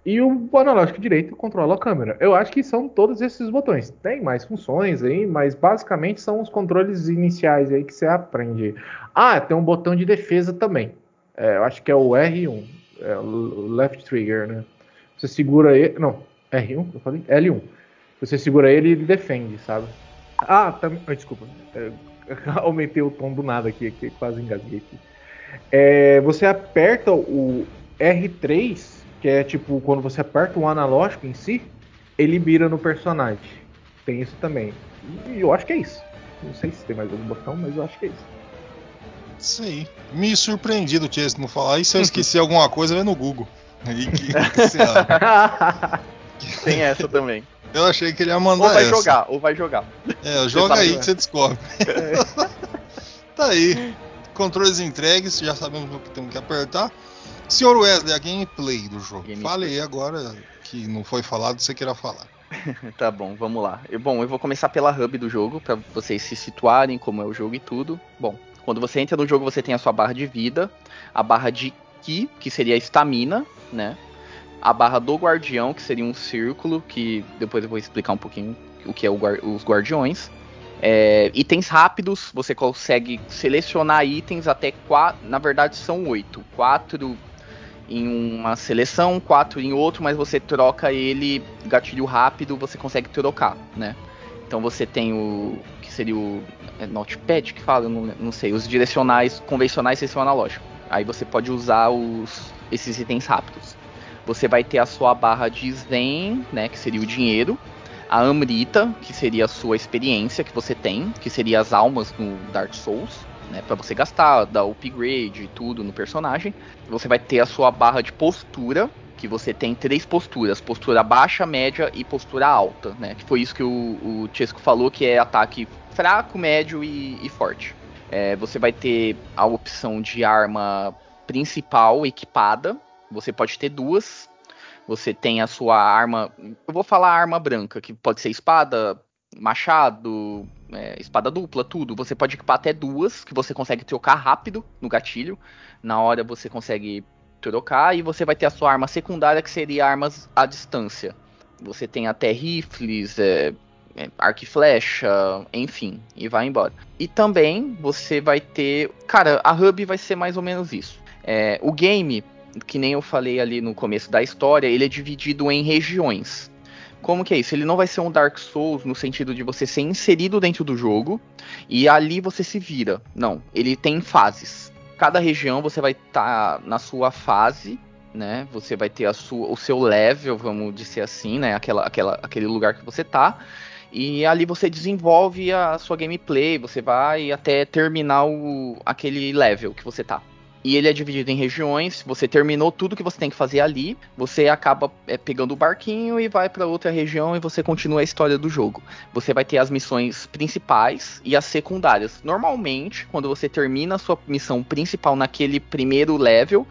E o analógico direito controla a câmera. Eu acho que são todos esses botões. Tem mais funções aí, mas basicamente são os controles iniciais aí que você aprende. Ah, tem um botão de defesa também. É, eu acho que é o R1, é o left trigger, né? Você segura ele. Não, R1, eu falei? L1. Você segura ele e ele defende, sabe? Ah, também. desculpa. É, *laughs* aumentei o tom do nada aqui, que quase engasguei aqui. É, você aperta o R3 que é tipo, quando você aperta o analógico em si, ele mira no personagem. Tem isso também. E eu acho que é isso. Não sei se tem mais algum botão, mas eu acho que é isso. Sim. Me surpreendi do Chase não falar. E se eu esqueci alguma coisa, vê no Google. Aí que, que você acha? *laughs* Tem essa também. Eu achei que ele ia mandar Ou vai essa. jogar, ou vai jogar. É, joga aí né? que você descobre. *laughs* tá aí. Controles entregues, já sabemos o que temos que apertar. Senhor Wesley, a gameplay do jogo. Gameplay. Fale aí agora que não foi falado, você queira falar. *laughs* Tá bom, vamos lá. Eu- bom, eu vou começar pela hub do jogo, pra vocês se situarem como é o jogo e tudo. Bom, quando você entra no jogo, você tem a sua barra de vida, a barra de Ki, que seria a estamina, né? A barra do guardião, que seria um círculo, que depois eu vou explicar um pouquinho o que é os guardiões. É, itens rápidos, você consegue selecionar itens até quatro. Na verdade, são oito. Quatro em uma seleção, quatro em outro, mas você troca ele, gatilho rápido, você consegue trocar, né? Então você tem o. que seria o. É Notepad que fala? Não, não sei. Os direcionais convencionais vocês são analógicos. Aí você pode usar os, esses itens rápidos. Você vai ter a sua barra de Zen, né? Que seria o dinheiro. A Amrita, que seria a sua experiência que você tem, que seria as almas no Dark Souls, né? Pra você gastar, dar upgrade e tudo no personagem. Você vai ter a sua barra de postura, que você tem três posturas: postura baixa, média e postura alta, né? Que foi isso que o, o Chesco falou, que é ataque fraco, médio e, e forte. É, você vai ter a opção de arma principal equipada. Você pode ter duas. Você tem a sua arma. Eu vou falar arma branca, que pode ser espada, machado, é, espada dupla, tudo. Você pode equipar até duas, que você consegue trocar rápido no gatilho. Na hora você consegue trocar. E você vai ter a sua arma secundária, que seria armas à distância. Você tem até rifles, é, é, arco e flecha, enfim, e vai embora. E também você vai ter. Cara, a hub vai ser mais ou menos isso. É, o game, que nem eu falei ali no começo da história, ele é dividido em regiões. Como que é isso? Ele não vai ser um Dark Souls no sentido de você ser inserido dentro do jogo e ali você se vira. Não, ele tem fases. Cada região você vai estar na sua fase, né? Você vai ter a sua, o seu level, vamos dizer assim, né? Aquela, aquela, aquele lugar que você tá. E ali você desenvolve a sua gameplay, você vai até terminar o, aquele level que você tá. E ele é dividido em regiões. Você terminou tudo que você tem que fazer ali, você acaba é, pegando o barquinho e vai para outra região e você continua a história do jogo. Você vai ter as missões principais e as secundárias. Normalmente, quando você termina a sua missão principal naquele primeiro level,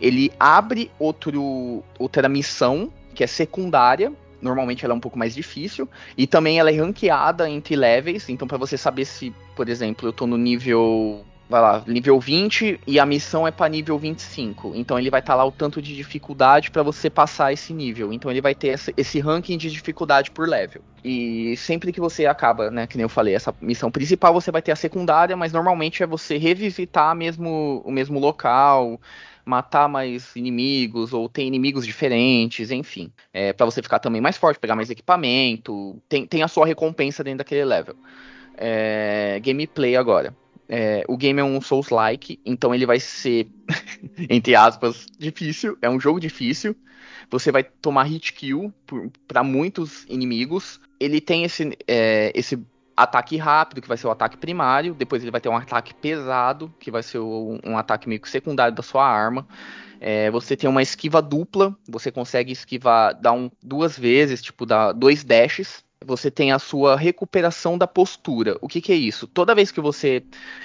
ele abre outro, outra missão que é secundária. Normalmente ela é um pouco mais difícil. E também ela é ranqueada entre levels. Então, para você saber se, por exemplo, eu tô no nível vai lá, nível 20 e a missão é para nível 25. Então ele vai estar tá lá o tanto de dificuldade para você passar esse nível. Então ele vai ter esse, esse, ranking de dificuldade por level. E sempre que você acaba, né, que nem eu falei, essa missão principal, você vai ter a secundária, mas normalmente é você revisitar mesmo o mesmo local, matar mais inimigos ou ter inimigos diferentes, enfim, é, para você ficar também mais forte, pegar mais equipamento, tem, tem a sua recompensa dentro daquele level. É, gameplay agora. É, o game é um Souls-like, então ele vai ser, *laughs* entre aspas, difícil. É um jogo difícil. Você vai tomar hit kill para muitos inimigos. Ele tem esse, é, esse ataque rápido, que vai ser o ataque primário. Depois ele vai ter um ataque pesado, que vai ser o, um ataque meio que secundário da sua arma. É, você tem uma esquiva dupla. Você consegue esquivar, dar um, duas vezes, tipo, dar dois dashes você tem a sua recuperação da postura. O que, que é isso? Toda vez que você.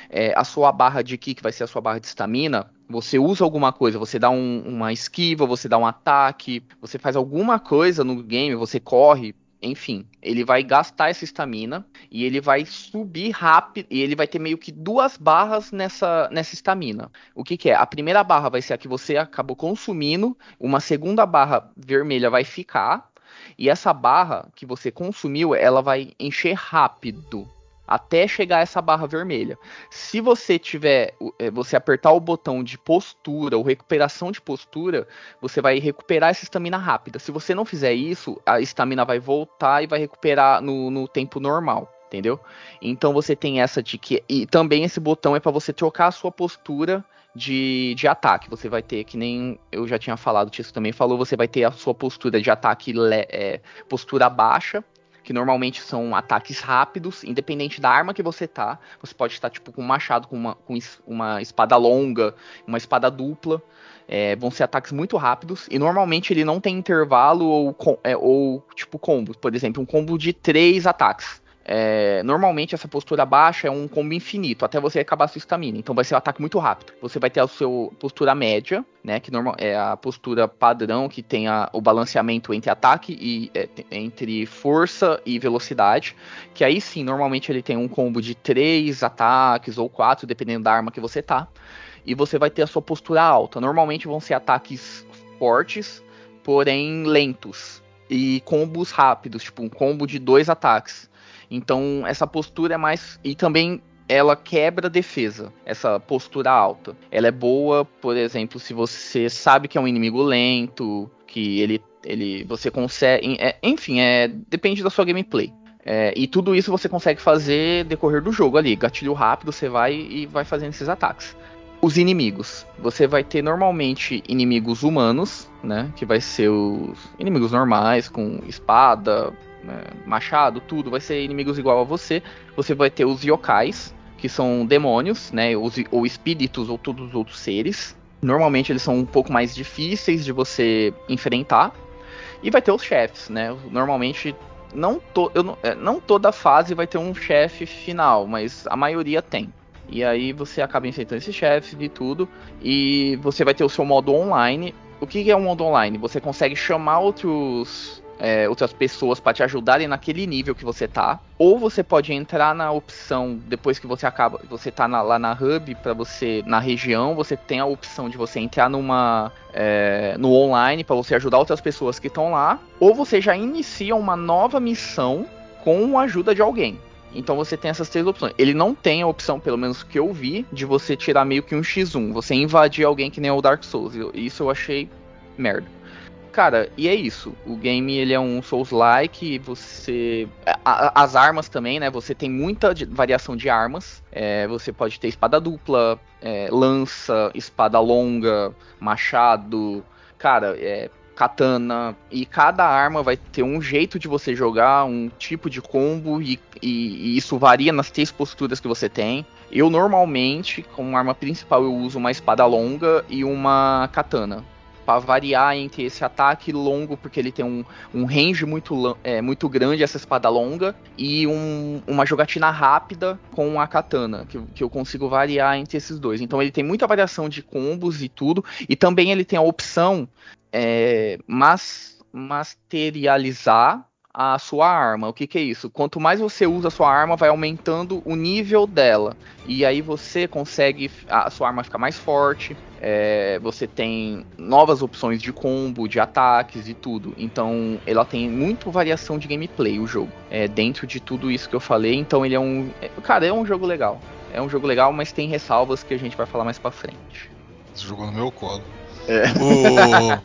É, a sua barra de ki, que vai ser a sua barra de estamina, você usa alguma coisa, você dá um, uma esquiva, você dá um ataque, você faz alguma coisa no game, você corre, enfim, ele vai gastar essa estamina e ele vai subir rápido e ele vai ter meio que duas barras nessa nessa estamina. O que, que é? A primeira barra vai ser a que você acabou consumindo, uma segunda barra vermelha vai ficar e essa barra que você consumiu, ela vai encher rápido até chegar a essa barra vermelha. Se você tiver, você apertar o botão de postura ou recuperação de postura, você vai recuperar essa estamina rápida. Se você não fizer isso, a estamina vai voltar e vai recuperar no, no tempo normal. Entendeu? Então você tem essa de que. E também esse botão é para você trocar a sua postura de, de ataque. Você vai ter, que nem eu já tinha falado, o Tisco também falou, você vai ter a sua postura de ataque, é, postura baixa, que normalmente são ataques rápidos, independente da arma que você tá. Você pode estar tipo com um machado, com uma, com uma espada longa, uma espada dupla. É, vão ser ataques muito rápidos e normalmente ele não tem intervalo ou, é, ou tipo combo. Por exemplo, um combo de três ataques. É, normalmente essa postura baixa é um combo infinito, até você acabar sua estamina. Então vai ser um ataque muito rápido. Você vai ter a sua postura média, né? Que normal, é a postura padrão que tem a, o balanceamento entre ataque e é, entre força e velocidade. Que aí sim, normalmente ele tem um combo de três ataques ou quatro, dependendo da arma que você tá. E você vai ter a sua postura alta. Normalmente vão ser ataques fortes, porém lentos. E combos rápidos, tipo um combo de dois ataques. Então, essa postura é mais. E também ela quebra a defesa, essa postura alta. Ela é boa, por exemplo, se você sabe que é um inimigo lento, que ele, ele você consegue. É, enfim, é, depende da sua gameplay. É, e tudo isso você consegue fazer decorrer do jogo ali. Gatilho rápido, você vai e vai fazendo esses ataques. Os inimigos. Você vai ter normalmente inimigos humanos, né? Que vai ser os inimigos normais, com espada, né, machado, tudo, vai ser inimigos igual a você. Você vai ter os yokais, que são demônios, né, os, ou espíritos ou todos os outros seres. Normalmente eles são um pouco mais difíceis de você enfrentar. E vai ter os chefes, né? Normalmente não, to, é, não toda fase vai ter um chefe final, mas a maioria tem. E aí você acaba enfrentando esses chefes e tudo. E você vai ter o seu modo online. O que é um modo online? Você consegue chamar outros é, outras pessoas para te ajudarem naquele nível que você tá. Ou você pode entrar na opção depois que você acaba, você tá na, lá na hub para você na região, você tem a opção de você entrar numa é, no online para você ajudar outras pessoas que estão lá. Ou você já inicia uma nova missão com a ajuda de alguém. Então você tem essas três opções. Ele não tem a opção, pelo menos que eu vi, de você tirar meio que um X1. Você invadir alguém que nem o Dark Souls. Isso eu achei merda. Cara, e é isso. O game ele é um Souls-like. Você. As armas também, né? Você tem muita variação de armas. É, você pode ter espada dupla, é, lança, espada longa, machado. Cara, é, katana. E cada arma vai ter um jeito de você jogar, um tipo de combo. E, e, e isso varia nas três posturas que você tem. Eu normalmente, como arma principal, eu uso uma espada longa e uma katana para variar entre esse ataque longo, porque ele tem um, um range muito, é, muito grande, essa espada longa, e um, uma jogatina rápida com a katana, que, que eu consigo variar entre esses dois. Então ele tem muita variação de combos e tudo, e também ele tem a opção é, mas, materializar a sua arma. O que, que, é isso? Quanto mais você usa a sua arma, vai aumentando o nível dela. E aí você consegue. A sua arma fica mais forte. É, você tem novas opções de combo, de ataques e tudo. Então ela tem muito variação de gameplay o jogo. É, dentro de tudo isso que eu falei. Então ele é um. É, cara, é um jogo legal. É um jogo legal, mas tem ressalvas que a gente vai falar mais pra frente. Você jogou no meu colo. É. O...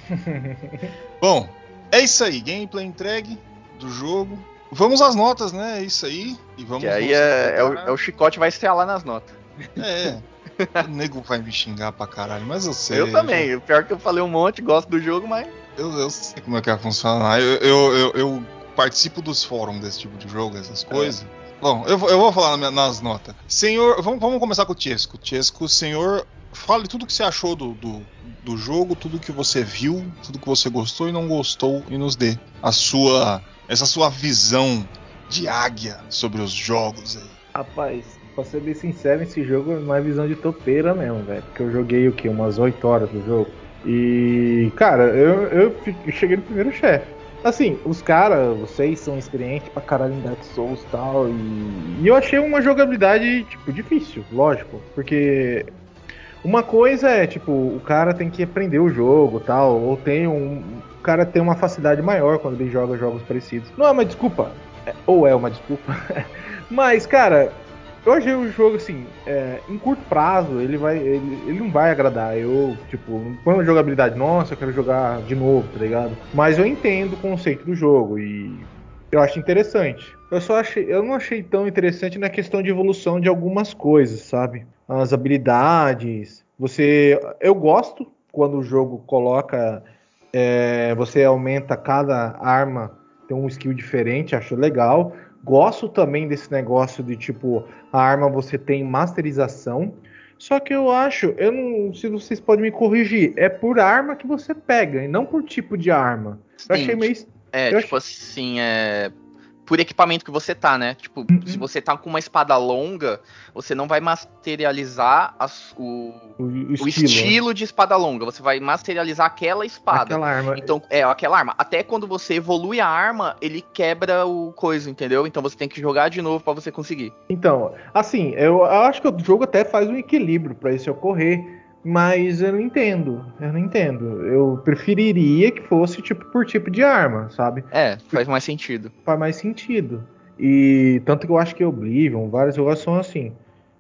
*laughs* Bom, é isso aí. Gameplay entregue do jogo. Vamos às notas, né? É isso aí. E vamos. Que aí é, é, o, é, o, chicote vai lá nas notas. É. *laughs* o nego vai me xingar pra caralho, mas eu sei. Eu também. O pior é que eu falei um monte, gosto do jogo, mas. Eu, eu sei como é que vai funcionar. Eu, eu, eu, eu participo dos fóruns desse tipo de jogo, essas coisas. É. Bom, eu, eu vou falar nas notas. Senhor, vamos, vamos começar com o Tiesco. Tiesco, senhor, fale tudo que você achou do, do, do jogo, tudo que você viu, tudo que você gostou e não gostou e nos dê a sua essa sua visão de águia sobre os jogos aí. Rapaz, pra ser bem sincero, esse jogo não é visão de topeira mesmo, velho. Porque eu joguei o que? Umas 8 horas do jogo. E, cara, eu, eu, cheguei no primeiro chefe. Assim, os caras, vocês são experientes pra caralho em Dark Souls e tal. E, e eu achei uma jogabilidade, tipo, difícil, lógico. Porque uma coisa é, tipo, o cara tem que aprender o jogo tal, ou tem um. O cara tem uma facilidade maior quando ele joga jogos parecidos. Não é uma desculpa, é, ou é uma desculpa. *laughs* Mas, cara, eu achei o jogo assim, é, em curto prazo, ele vai. Ele, ele não vai agradar. Eu, tipo, não põe uma jogabilidade, nossa, eu quero jogar de novo, tá ligado? Mas eu entendo o conceito do jogo e Eu acho interessante. Eu só achei, eu não achei tão interessante na questão de evolução de algumas coisas, sabe? As habilidades. Você, eu gosto quando o jogo coloca, é, você aumenta cada arma tem um skill diferente, acho legal. Gosto também desse negócio de tipo a arma você tem masterização. Só que eu acho, eu não, se vocês podem me corrigir, é por arma que você pega e não por tipo de arma. Sim, eu achei meio é, eu tipo achei... assim, é por equipamento que você tá, né? Tipo, uhum. se você tá com uma espada longa, você não vai materializar as, o, o, o, estilo, o, estilo, de espada longa. Você vai materializar aquela espada. Aquela arma. Então, é, aquela arma. Até quando você evolui a arma, ele quebra o coisa, entendeu? Então você tem que jogar de novo para você conseguir. Então, assim, eu, eu acho que o jogo até faz um equilíbrio para isso ocorrer. Mas eu não entendo, eu não entendo. Eu preferiria que fosse tipo por tipo de arma, sabe? É, faz mais sentido. Faz mais sentido. E tanto que eu acho que Oblivion, vários jogos são assim.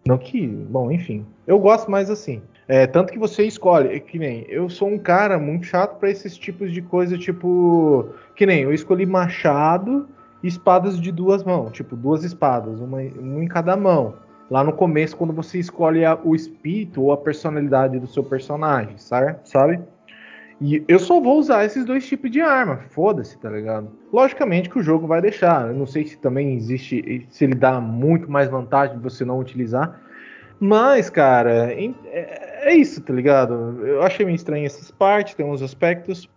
Não que, bom, enfim. Eu gosto mais assim. É, tanto que você escolhe, é que nem eu sou um cara muito chato para esses tipos de coisa, tipo, que nem eu escolhi machado e espadas de duas mãos, tipo duas espadas, uma, uma em cada mão lá no começo, quando você escolhe a, o espírito ou a personalidade do seu personagem, sabe? E eu só vou usar esses dois tipos de arma, foda-se, tá ligado? Logicamente que o jogo vai deixar, eu não sei se também existe, se ele dá muito mais vantagem de você não utilizar, mas, cara, é, é isso, tá ligado? Eu achei meio estranho essas partes, tem uns aspectos.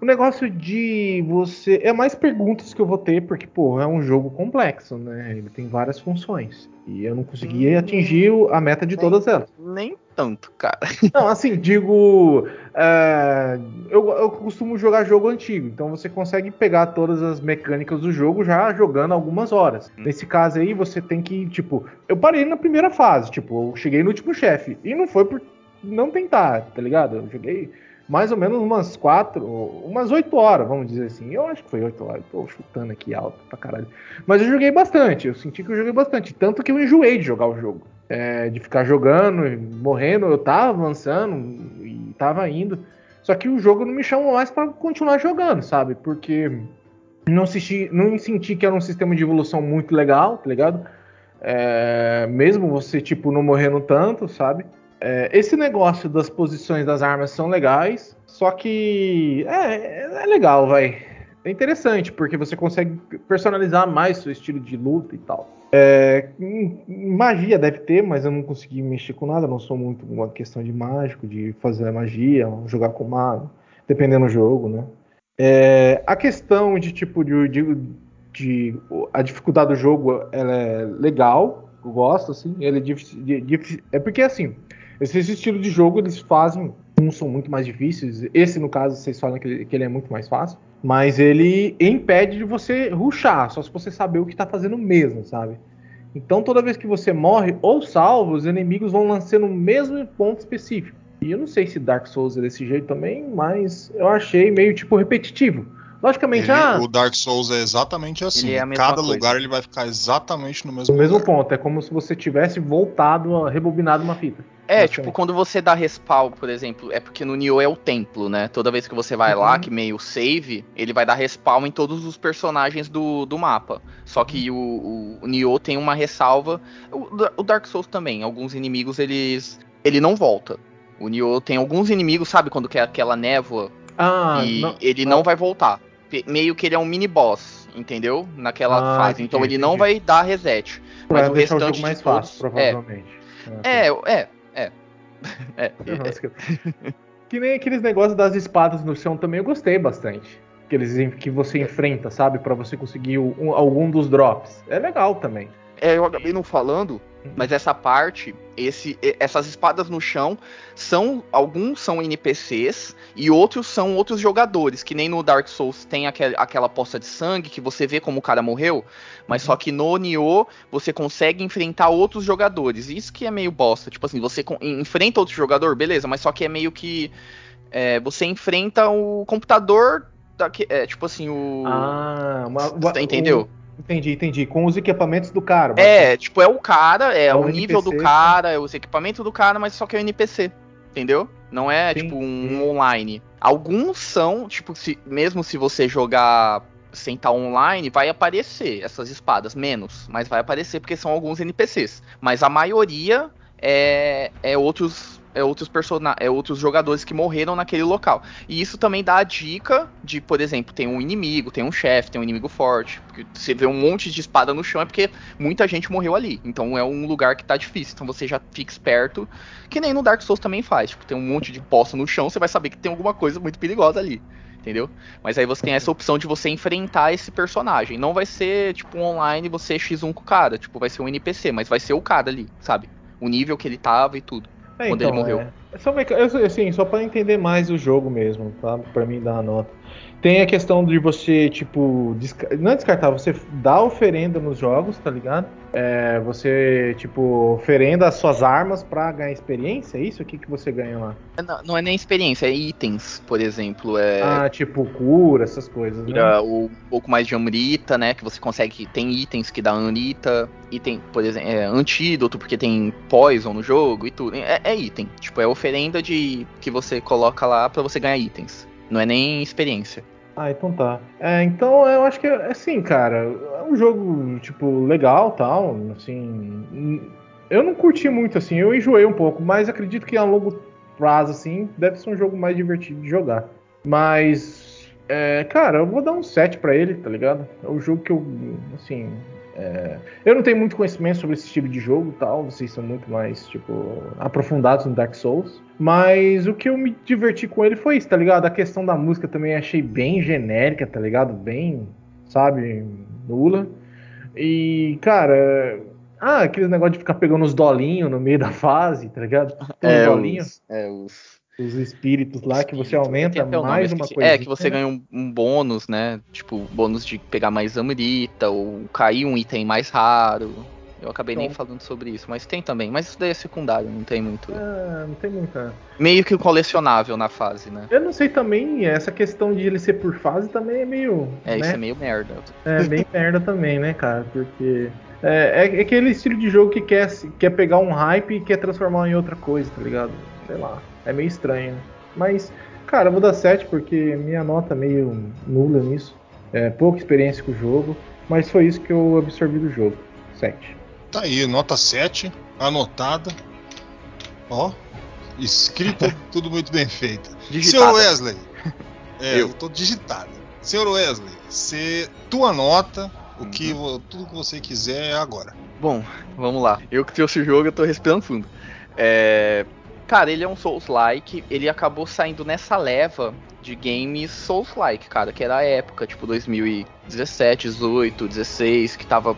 O negócio de você. É mais perguntas que eu vou ter, porque, pô, é um jogo complexo, né? Ele tem várias funções. E eu não consegui hum, atingir a meta de nem, todas elas. Nem tanto, cara. *laughs* Não, assim, digo. É, eu, eu costumo jogar jogo antigo, então você consegue pegar todas as mecânicas do jogo já jogando algumas horas. Hum. Nesse caso aí, você tem que, tipo. Eu parei na primeira fase, tipo, eu cheguei no último chefe. E não foi por não tentar, tá ligado? Eu joguei mais ou menos umas quatro, umas oito horas, vamos dizer assim. Eu acho que foi oito horas, tô chutando aqui alto pra caralho. Mas eu joguei bastante, eu senti que eu joguei bastante. Tanto que eu enjoei de jogar o jogo. É, de ficar jogando, morrendo, eu tava avançando e tava indo. Só que o jogo não me chamou mais para continuar jogando, sabe? Porque não senti, não senti que era um sistema de evolução muito legal, tá ligado? É, mesmo você, tipo, não morrendo tanto, sabe? É, esse negócio das posições das armas são legais, só que é, é legal, vai. É interessante, porque você consegue personalizar mais seu estilo de luta e tal. É, magia deve ter, mas eu não consegui mexer com nada, não sou muito uma questão de mágico, de fazer magia, jogar com mago, dependendo do jogo, né? É, a questão de tipo de, de, de, a dificuldade do jogo ela é legal, eu gosto assim, ele é, é porque assim, esse, estilo de jogo eles fazem. Uns são muito mais difíceis. Esse, no caso, vocês falam que ele, que ele é muito mais fácil. Mas ele impede de você ruxar, só se você saber o que tá fazendo mesmo, sabe? Então toda vez que você morre ou salva, os inimigos vão lançando o mesmo ponto específico. E eu não sei se Dark Souls é desse jeito também, mas eu achei meio tipo repetitivo. Logicamente, ele, ah, o Dark Souls é exatamente assim. É Cada coisa. lugar ele vai ficar exatamente no mesmo No mesmo ponto. É como se você tivesse voltado, rebobinado uma fita. É, tipo, quando você dá respawn, por exemplo, é porque no Nioh é o templo, né? Toda vez que você vai uhum. lá, que meio save, ele vai dar respawn em todos os personagens do, do mapa. Só que o, o, o Nioh tem uma ressalva. O, o, Dark Souls também. Alguns inimigos, eles. Ele não volta. O Nioh tem alguns inimigos, sabe, quando quer aquela névoa. Ah, e não, ele não. não vai voltar. Meio que ele é um mini boss, entendeu? Naquela ah, fase. Entendi, então ele entendi. não vai dar reset. Mas o restante o jogo mais fácil, todos, provavelmente. É, é, é, *laughs* é. é, é. Que nem aqueles negócios das espadas no chão também eu gostei bastante. Aqueles que você enfrenta, sabe? para você conseguir um, algum dos drops. É legal também. É, eu acabei não falando, mas essa parte, esse, essas espadas no chão são alguns são NPCs e outros são outros jogadores, que nem no Dark Souls tem aquel, aquela poça de sangue que você vê como o cara morreu, mas uhum. só que no Nioh você consegue enfrentar outros jogadores. Isso que é meio bosta, tipo assim, você enfrenta outro jogador, beleza, mas só que é meio que é, você enfrenta o computador da, é, tipo assim, o Ah, uma, uma, entendeu? Entendi, entendi. Com os equipamentos do cara. É, tipo, é o cara, é, é o nível NPC, do cara, é os equipamentos do cara, mas só que é o NPC. Entendeu? Não é, sim, tipo, um sim. online. Alguns são, tipo, se, mesmo se você jogar sem estar online, vai aparecer essas espadas, menos, mas vai aparecer porque são alguns NPCs. Mas a maioria é, é outros é outros é outros jogadores que morreram naquele local. E isso também dá a dica de, por exemplo, tem um inimigo, tem um chefe, tem um inimigo forte. Porque você vê um monte de espada no chão é porque muita gente morreu ali. Então é um lugar que tá difícil. Então você já fica esperto. Que nem no Dark Souls também faz. Tipo, tem um monte de poça no chão, você vai saber que tem alguma coisa muito perigosa ali entendeu? Mas aí você tem essa opção de você enfrentar esse personagem. Não vai ser, tipo, online você X1 com o cara, tipo, vai ser um NPC, mas vai ser o cara ali, sabe? O nível que ele tava e tudo. É, quando então, ele morreu. É, é só, assim, só para entender mais o jogo mesmo, tá? Pra mim dar uma nota. Tem a questão de você, tipo, desca- não é descartar, você dá oferenda nos jogos, tá ligado? É, você, tipo, oferenda as suas armas pra ganhar experiência, é isso? O que, que você ganha lá? Não, não é nem experiência, é itens, por exemplo. É Ah, tipo, cura, essas coisas, né? cura o um pouco mais de amrita, né? Que você consegue. Tem itens que dá amrita. Item, por exemplo, é, antídoto, porque tem poison no jogo e tudo. É, é item. Tipo, é oferenda de que você coloca lá pra você ganhar itens. Não é nem experiência. Ah, então tá. É, então eu acho que assim, cara, é um jogo, tipo, legal tal, assim. Eu não curti muito, assim, eu enjoei um pouco, mas acredito que a longo prazo, assim, deve ser um jogo mais divertido de jogar. Mas, é, cara, eu vou dar um 7 pra ele, tá ligado? É um jogo que eu, assim. É, eu não tenho muito conhecimento sobre esse estilo de jogo e tal, vocês são muito mais, tipo, aprofundados no Dark Souls. Mas o que eu me diverti com ele foi isso, tá ligado? A questão da música também achei bem genérica, tá ligado? Bem, sabe, nula. E, cara, ah, aquele negócio de ficar pegando os dolinhos no meio da fase, tá ligado? Tem uns dolinhos, os, é, os os espíritos lá que você aumenta nome, mais uma coisa. É, que você ganha um, um bônus, né? Tipo, bônus de pegar mais amrita, ou cair um item mais raro. Eu acabei nem Então. falando sobre isso, mas tem também. Mas isso daí é secundário, não tem muito. Ah, não tem muita. Meio que colecionável na fase, né? Eu não sei também, essa questão de ele ser por fase também é meio. É, né? isso é meio merda. É bem *laughs* merda também, né, cara? Porque é, é aquele estilo de jogo que quer, quer pegar um hype e quer transformar em outra coisa, tá ligado? Sei lá. É meio estranho. né? Mas, cara, eu vou dar 7 porque minha nota é meio nula nisso. É, pouca experiência com o jogo. Mas foi isso que eu absorvi do jogo. 7. Tá aí, nota 7, anotada. Ó, escrita, *laughs* tudo muito bem feito. Digitada. Senhor Wesley. É, Eu. eu tô digitado. Senhor Wesley, você, tua nota, o que, vo- tudo que você quiser é agora. Bom, vamos lá. Eu que trouxe o jogo, eu tô respirando fundo. É, Cara, ele é um Souls-like, ele acabou saindo nessa leva de games Souls-like, cara, que era a época, tipo 2017, 18, 16, que tava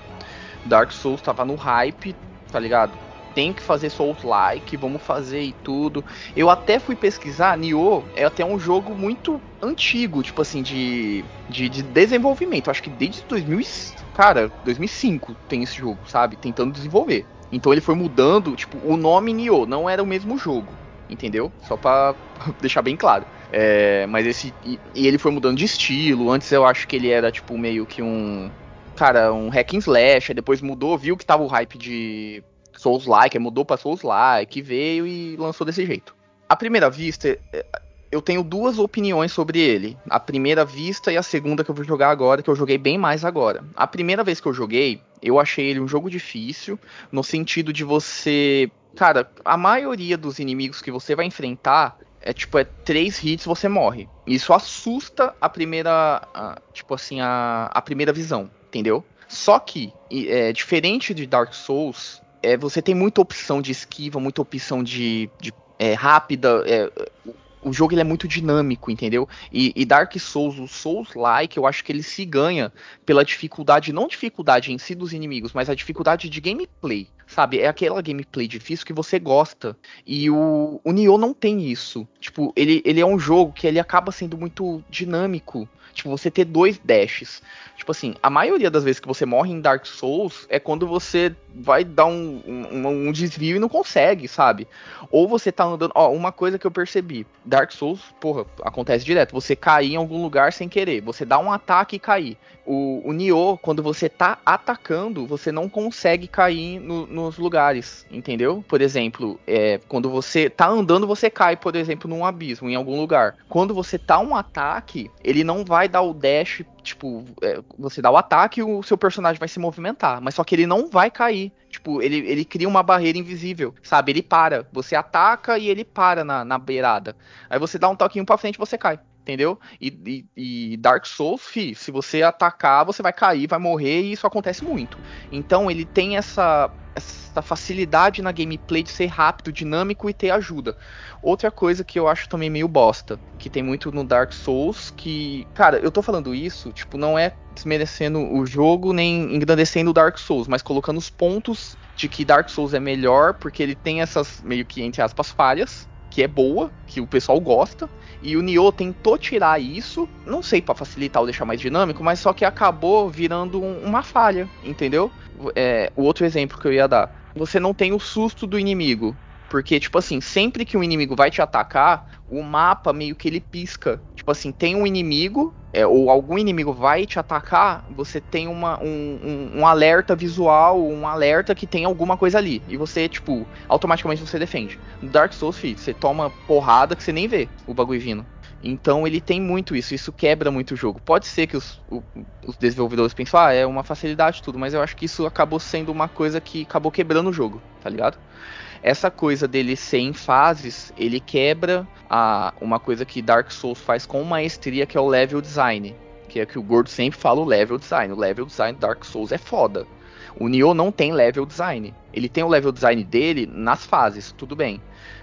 Dark Souls tava no hype, tá ligado? Tem que fazer Souls-like, vamos fazer e tudo. Eu até fui pesquisar, Nioh é até um jogo muito antigo, tipo assim, de, de, de desenvolvimento. Acho que desde 2000, e- cara, 2005 tem esse jogo, sabe? Tentando desenvolver. Então ele foi mudando, tipo, o nome Nioh não era o mesmo jogo, entendeu? Só pra *laughs* deixar bem claro. É, mas esse. E, ele foi mudando de estilo. Antes eu acho que ele era, tipo, meio que um. Cara, um hack and slash. Depois mudou, viu que tava o hype de Souls-like, aí mudou pra Souls-like, veio e lançou desse jeito. À primeira vista, é, eu tenho duas opiniões sobre ele. A primeira vista e a segunda que eu vou jogar agora, que eu joguei bem mais agora. A primeira vez que eu joguei, eu achei ele um jogo difícil, no sentido de você. Cara, a maioria dos inimigos que você vai enfrentar é tipo, é três hits você morre. Isso assusta a primeira. a- tipo assim, a, a primeira visão, entendeu? Só que, é, diferente de Dark Souls, é, você tem muita opção de esquiva, muita opção de, de é, rápida. é, o jogo ele é muito dinâmico, entendeu? E, e Dark Souls, o Souls-like, eu acho que ele se ganha pela dificuldade, não dificuldade em si dos inimigos, mas a dificuldade de gameplay, sabe? É aquela gameplay difícil que você gosta. E o, o Nioh não tem isso. Tipo, ele, ele é um jogo que ele acaba sendo muito dinâmico. Tipo, você ter dois dashes. Tipo assim, a maioria das vezes que você morre em Dark Souls é quando você vai dar um, um, um desvio e não consegue, sabe? Ou você tá andando. Ó, uma coisa que eu percebi: Dark Souls, porra, acontece direto. Você cair em algum lugar sem querer. Você dá um ataque e cair. O, o Nioh, quando você tá atacando, você não consegue cair no- nos lugares, entendeu? Por exemplo, é, quando você tá andando, você cai, por exemplo, num abismo, em algum lugar. Quando você tá um ataque, ele não vai dar o dash tipo, é, você dá o ataque e o seu personagem vai se movimentar, mas só que ele não vai cair. Tipo, ele, ele cria uma barreira invisível, sabe? Ele para. Você ataca e ele para na, na beirada. Aí você dá um toquinho pra frente e você cai entendeu? E, e, e, Dark Souls, fi, se você atacar, você vai cair, vai morrer, e isso acontece muito. Então ele tem essa, essa facilidade na gameplay de ser rápido, dinâmico e ter ajuda. Outra coisa que eu acho também meio bosta, que tem muito no Dark Souls, que, cara, eu tô falando isso, tipo, não é desmerecendo o jogo nem engrandecendo o Dark Souls, mas colocando os pontos de que Dark Souls é melhor, porque ele tem essas meio que entre aspas falhas, que é boa, que o pessoal gosta, e o Nioh tentou tirar isso, não sei para facilitar ou deixar mais dinâmico, mas só que acabou virando um, uma falha, entendeu? É, o outro exemplo que eu ia dar, você não tem o susto do inimigo, porque, tipo assim, sempre que um inimigo vai te atacar, o mapa meio que ele pisca. Tipo assim, tem um inimigo, é, ou algum inimigo vai te atacar, você tem uma, um, um, um, alerta visual, um alerta que tem alguma coisa ali. E você, tipo, automaticamente você defende. No Dark Souls, filho, você toma porrada que você nem vê o bagulho vindo. Então ele tem muito isso, isso quebra muito o jogo. Pode ser que os, o, os desenvolvedores pensem, ah, é uma facilidade tudo, mas eu acho que isso acabou sendo uma coisa que acabou quebrando o jogo, tá ligado? Essa coisa dele ser em fases, ele quebra a, uma coisa que Dark Souls faz com maestria, que é o level design. Que é que o Gordo sempre fala o level design. O level design do Dark Souls é foda. O Nioh não tem level design. Ele tem o level design dele nas fases, tudo bem.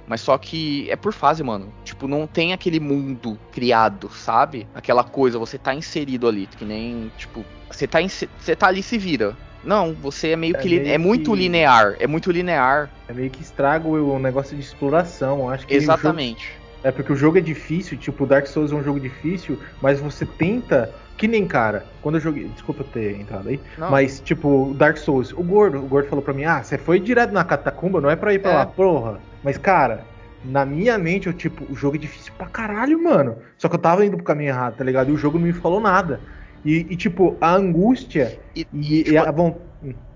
Mas só que é por fase, mano. Tipo, não tem aquele mundo criado, sabe? Aquela coisa, você tá inserido ali, que nem, tipo, você tá, você tá ali se vira. Não, você é meio é que meio é muito que... linear, é muito linear. É meio que estraga o negócio de exploração, acho que Exatamente. Jogo... É porque o jogo é difícil, tipo, Dark Souls é um jogo difícil, mas você tenta que nem cara, quando eu joguei, desculpa ter entrado aí, Não. mas tipo, Dark Souls, o gordo, o gordo falou pra mim: "Ah, você foi direto na catacumba, não é para ir para é. lá, porra". Mas cara, na minha mente, eu, tipo, o jogo é difícil pra caralho, mano. Só que eu tava indo pro caminho errado, tá ligado? E o jogo não me falou nada. E, e tipo, a angústia e, e, tipo, e a vontade.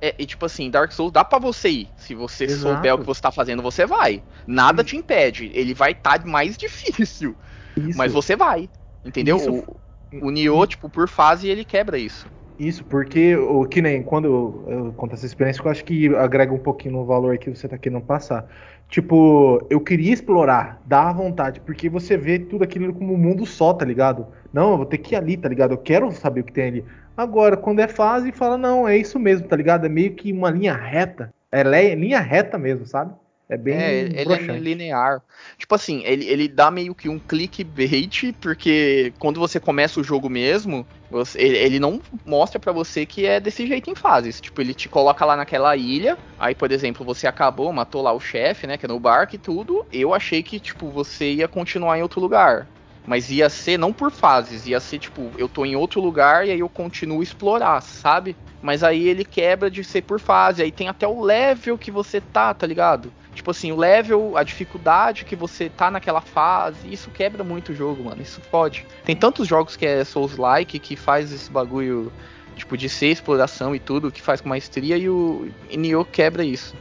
É, e tipo assim, Dark Souls dá para você ir. Se você Exato. souber o que você tá fazendo, você vai. Nada te impede. Ele vai estar tá mais *laughs* difícil. Isso. Mas você vai. Entendeu? Isso. O, o Nioh, tipo, por fase, ele quebra isso. Isso, porque o que nem quando eu, eu conto essa experiência, eu acho que agrega um pouquinho no valor que você tá querendo passar. Tipo, eu queria explorar, dá vontade, porque você vê tudo aquilo como um mundo só, tá ligado? Não, eu vou ter que ir ali, tá ligado? Eu quero saber o que tem ali. Agora, quando é fase, fala, não, é isso mesmo, tá ligado? É meio que uma linha reta. É linha reta mesmo, sabe? É bem. É, ele é linear. Tipo assim, ele, ele dá meio que um clickbait, porque quando você começa o jogo mesmo, você, ele, ele não mostra para você que é desse jeito em fases. Tipo, ele te coloca lá naquela ilha, aí, por exemplo, você acabou, matou lá o chefe, né, que é no barco e tudo. Eu achei que, tipo, você ia continuar em outro lugar. Mas ia ser não por fases, ia ser tipo, eu tô em outro lugar e aí eu continuo a explorar, sabe? Mas aí ele quebra de ser por fase, aí tem até o level que você tá, tá ligado? Tipo assim, o level, a dificuldade que você tá naquela fase, isso quebra muito o jogo, mano. Isso pode. Tem tantos jogos que é Souls-like que faz esse bagulho, tipo, de ser exploração e tudo, que faz com maestria e o Nioh quebra isso.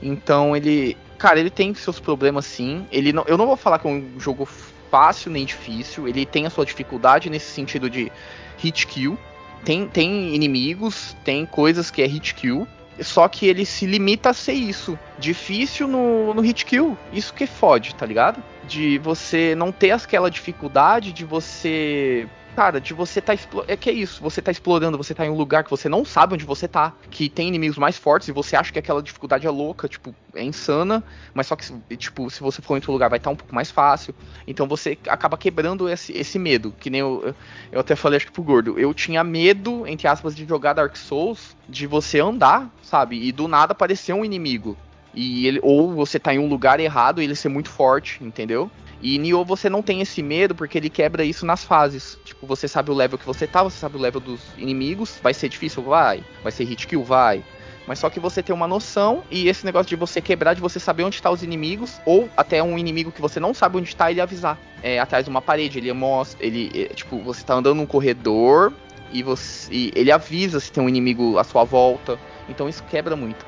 Então ele. Cara, ele tem seus problemas sim. Ele não, eu não vou falar que é um jogo fácil nem difícil. Ele tem a sua dificuldade nesse sentido de hit kill. Tem, tem inimigos, tem coisas que é hit kill. Só que ele se limita a ser isso. Difícil no, no hit kill. Isso que fode, tá ligado? De você não ter aquela dificuldade de você cara, de você tá É que é isso, você tá explorando, você tá em um lugar que você não sabe onde você tá, que tem inimigos mais fortes e você acha que aquela dificuldade é louca, tipo, é insana, mas só que, tipo, se você for em outro lugar vai estar tá um pouco mais fácil. Então você acaba quebrando esse, esse medo, que nem eu, eu até falei, acho que pro gordo, eu tinha medo, entre aspas, de jogar Dark Souls, de você andar, sabe, e do nada aparecer um inimigo. E ele, ou você tá em um lugar errado e ele ser muito forte, entendeu? E Nioh você não tem esse medo porque ele quebra isso nas fases. Tipo, você sabe o level que você tá, você sabe o level dos inimigos, vai ser difícil, vai. Vai ser hit kill, vai. Mas só que você tem uma noção e esse negócio de você quebrar, de você saber onde tá os inimigos, ou até um inimigo que você não sabe onde está, ele avisar. É, atrás de uma parede, ele mostra, ele, é, tipo, você tá andando num corredor e você e ele avisa se tem um inimigo à sua volta. Então isso quebra muito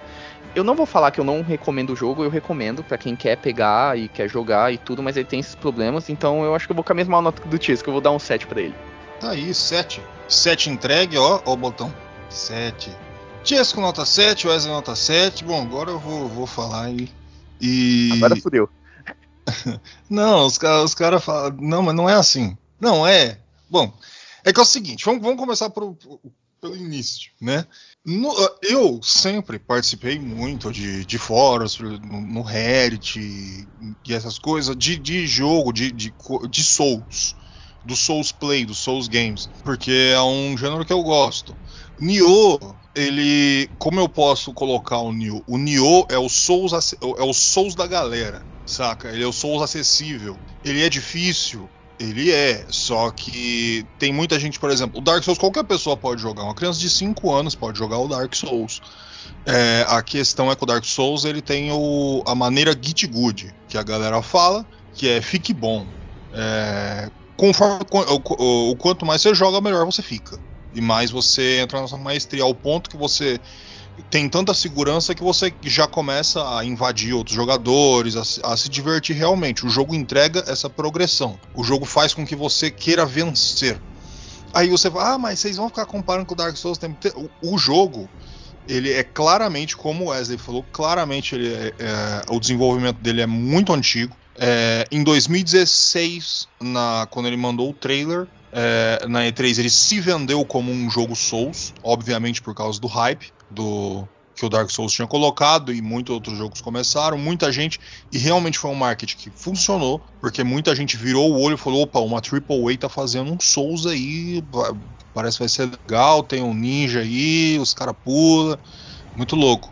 eu não vou falar que eu não recomendo o jogo, eu recomendo para quem quer pegar e quer jogar e tudo, mas ele tem esses problemas, então eu acho que eu vou com a mesma nota do que eu vou dar um 7 para ele. Tá aí, 7. 7 entregue, ó, ó o botão. 7. Tiesco nota 7, Wesley nota 7. Bom, agora eu vou, vou falar aí. E. Agora fudeu. *laughs* não, os caras os cara falam. Não, mas não é assim. Não, é. Bom, é que é o seguinte, vamos, vamos começar pro, pelo início, né? No, eu sempre participei muito de, de fóruns no, no Reddit e essas coisas de, de jogo, de, de, de Souls, do Souls Play, dos Souls Games, porque é um gênero que eu gosto. Nioh, ele, como eu posso colocar o Nioh? O Nioh é o Souls, é o Souls da galera, saca? Ele é o Souls acessível. Ele é difícil, ele é, só que tem muita gente, por exemplo, o Dark Souls qualquer pessoa pode jogar, uma criança de 5 anos pode jogar o Dark Souls. É, a questão é que o Dark Souls ele tem o, a maneira Git Good, que a galera fala, que é fique bom. É, conforme o, o, o, quanto mais você joga, melhor você fica. E mais você entra nessa maestria, ao ponto que você tem tanta segurança que você já começa a invadir outros jogadores, a, a, se divertir realmente. O jogo entrega essa progressão. O jogo faz com que você queira vencer. Aí você fala, ah, mas vocês vão ficar comparando com o Dark Souls. O, o jogo, ele é claramente, como o Wesley falou, claramente ele é, é, o desenvolvimento dele é muito antigo. É, em 2016, na, quando ele mandou o trailer, é, na E3 ele se vendeu como um jogo Souls, obviamente por causa do hype do que o Dark Souls tinha colocado e muitos outros jogos começaram, muita gente e realmente foi um marketing que funcionou, porque muita gente virou o olho e falou, opa, uma AAA tá fazendo um Souls aí, parece que vai ser legal, tem um ninja aí, os cara pula, muito louco.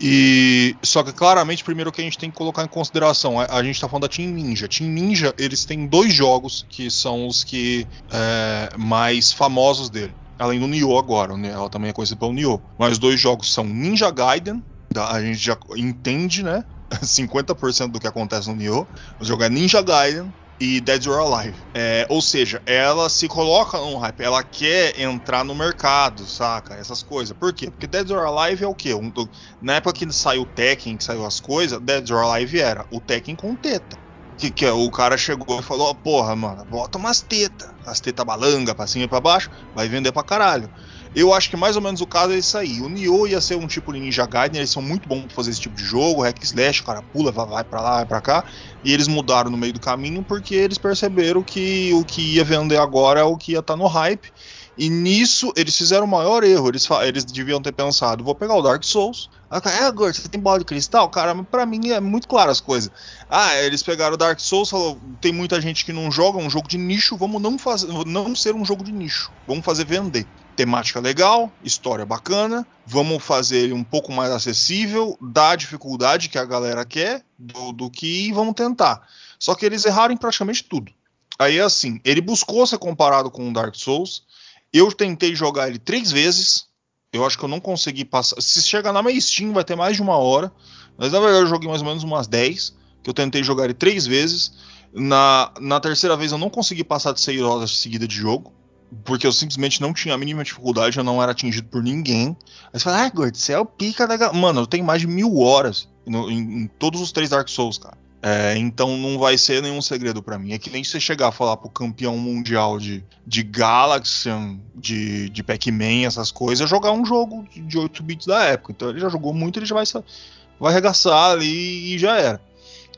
E só que claramente, primeiro que a gente tem que colocar em consideração, a, a gente está falando da Team Ninja. Team Ninja, eles têm dois jogos que são os que é, mais famosos dele. Além do Nioh agora, né? ela também é conhecida pelo Nioh. Mas dois jogos são Ninja Gaiden, a gente já entende, né? *laughs* 50% do que acontece no Nioh. O jogo é Ninja Gaiden, e Dead or Alive. É, ou seja, ela se coloca num hype, ela quer entrar no mercado, saca? Essas coisas. Por quê? Porque Dead or Alive é o quê? Um, na época que saiu o Tekken, que saiu as coisas, Dead or Alive era o Tekken com teta. Que, que é, o cara chegou e falou: oh, Porra, mano, bota umas tetas. As tetas balanga pra cima e pra baixo, vai vender pra caralho. Eu acho que mais ou menos o caso é isso aí. O Nioh ia ser um tipo de Ninja Gaiden, eles são muito bons pra fazer esse tipo de jogo, hack slash, o cara pula, vai pra lá, vai pra cá. E eles mudaram no meio do caminho porque eles perceberam que o que ia vender agora é o que ia estar tá no hype. E nisso eles fizeram o maior erro. Eles, eles deviam ter pensado: vou pegar o Dark Souls. É, Gord, você tem bola de cristal? Cara, pra mim é muito claro as coisas. Ah, eles pegaram o Dark Souls falou: tem muita gente que não joga, é um jogo de nicho, vamos não, fazer, não ser um jogo de nicho. Vamos fazer vender temática legal, história bacana, vamos fazer ele um pouco mais acessível, da dificuldade que a galera quer, do, do que vamos tentar. Só que eles erraram em praticamente tudo. Aí assim, ele buscou ser comparado com o Dark Souls. Eu tentei jogar ele três vezes. Eu acho que eu não consegui passar. Se chegar na minha Steam, vai ter mais de uma hora. Mas na verdade eu joguei mais ou menos umas 10. Que eu tentei jogar ele três vezes. Na, na terceira vez eu não consegui passar de 6 horas seguida de jogo porque eu simplesmente não tinha a mínima dificuldade, eu não era atingido por ninguém. Aí você fala, ah, Gord, você é o pica da. Mano, eu tenho mais de mil horas no, em, em, todos os três Dark Souls, cara. É, então não vai ser nenhum segredo para mim. É que nem você chegar a falar pro campeão mundial de, de Galaxian, de, de Pac-Man, essas coisas, jogar um jogo de 8 bits da época. Então ele já jogou muito, ele já vai, vai arregaçar ali e já era.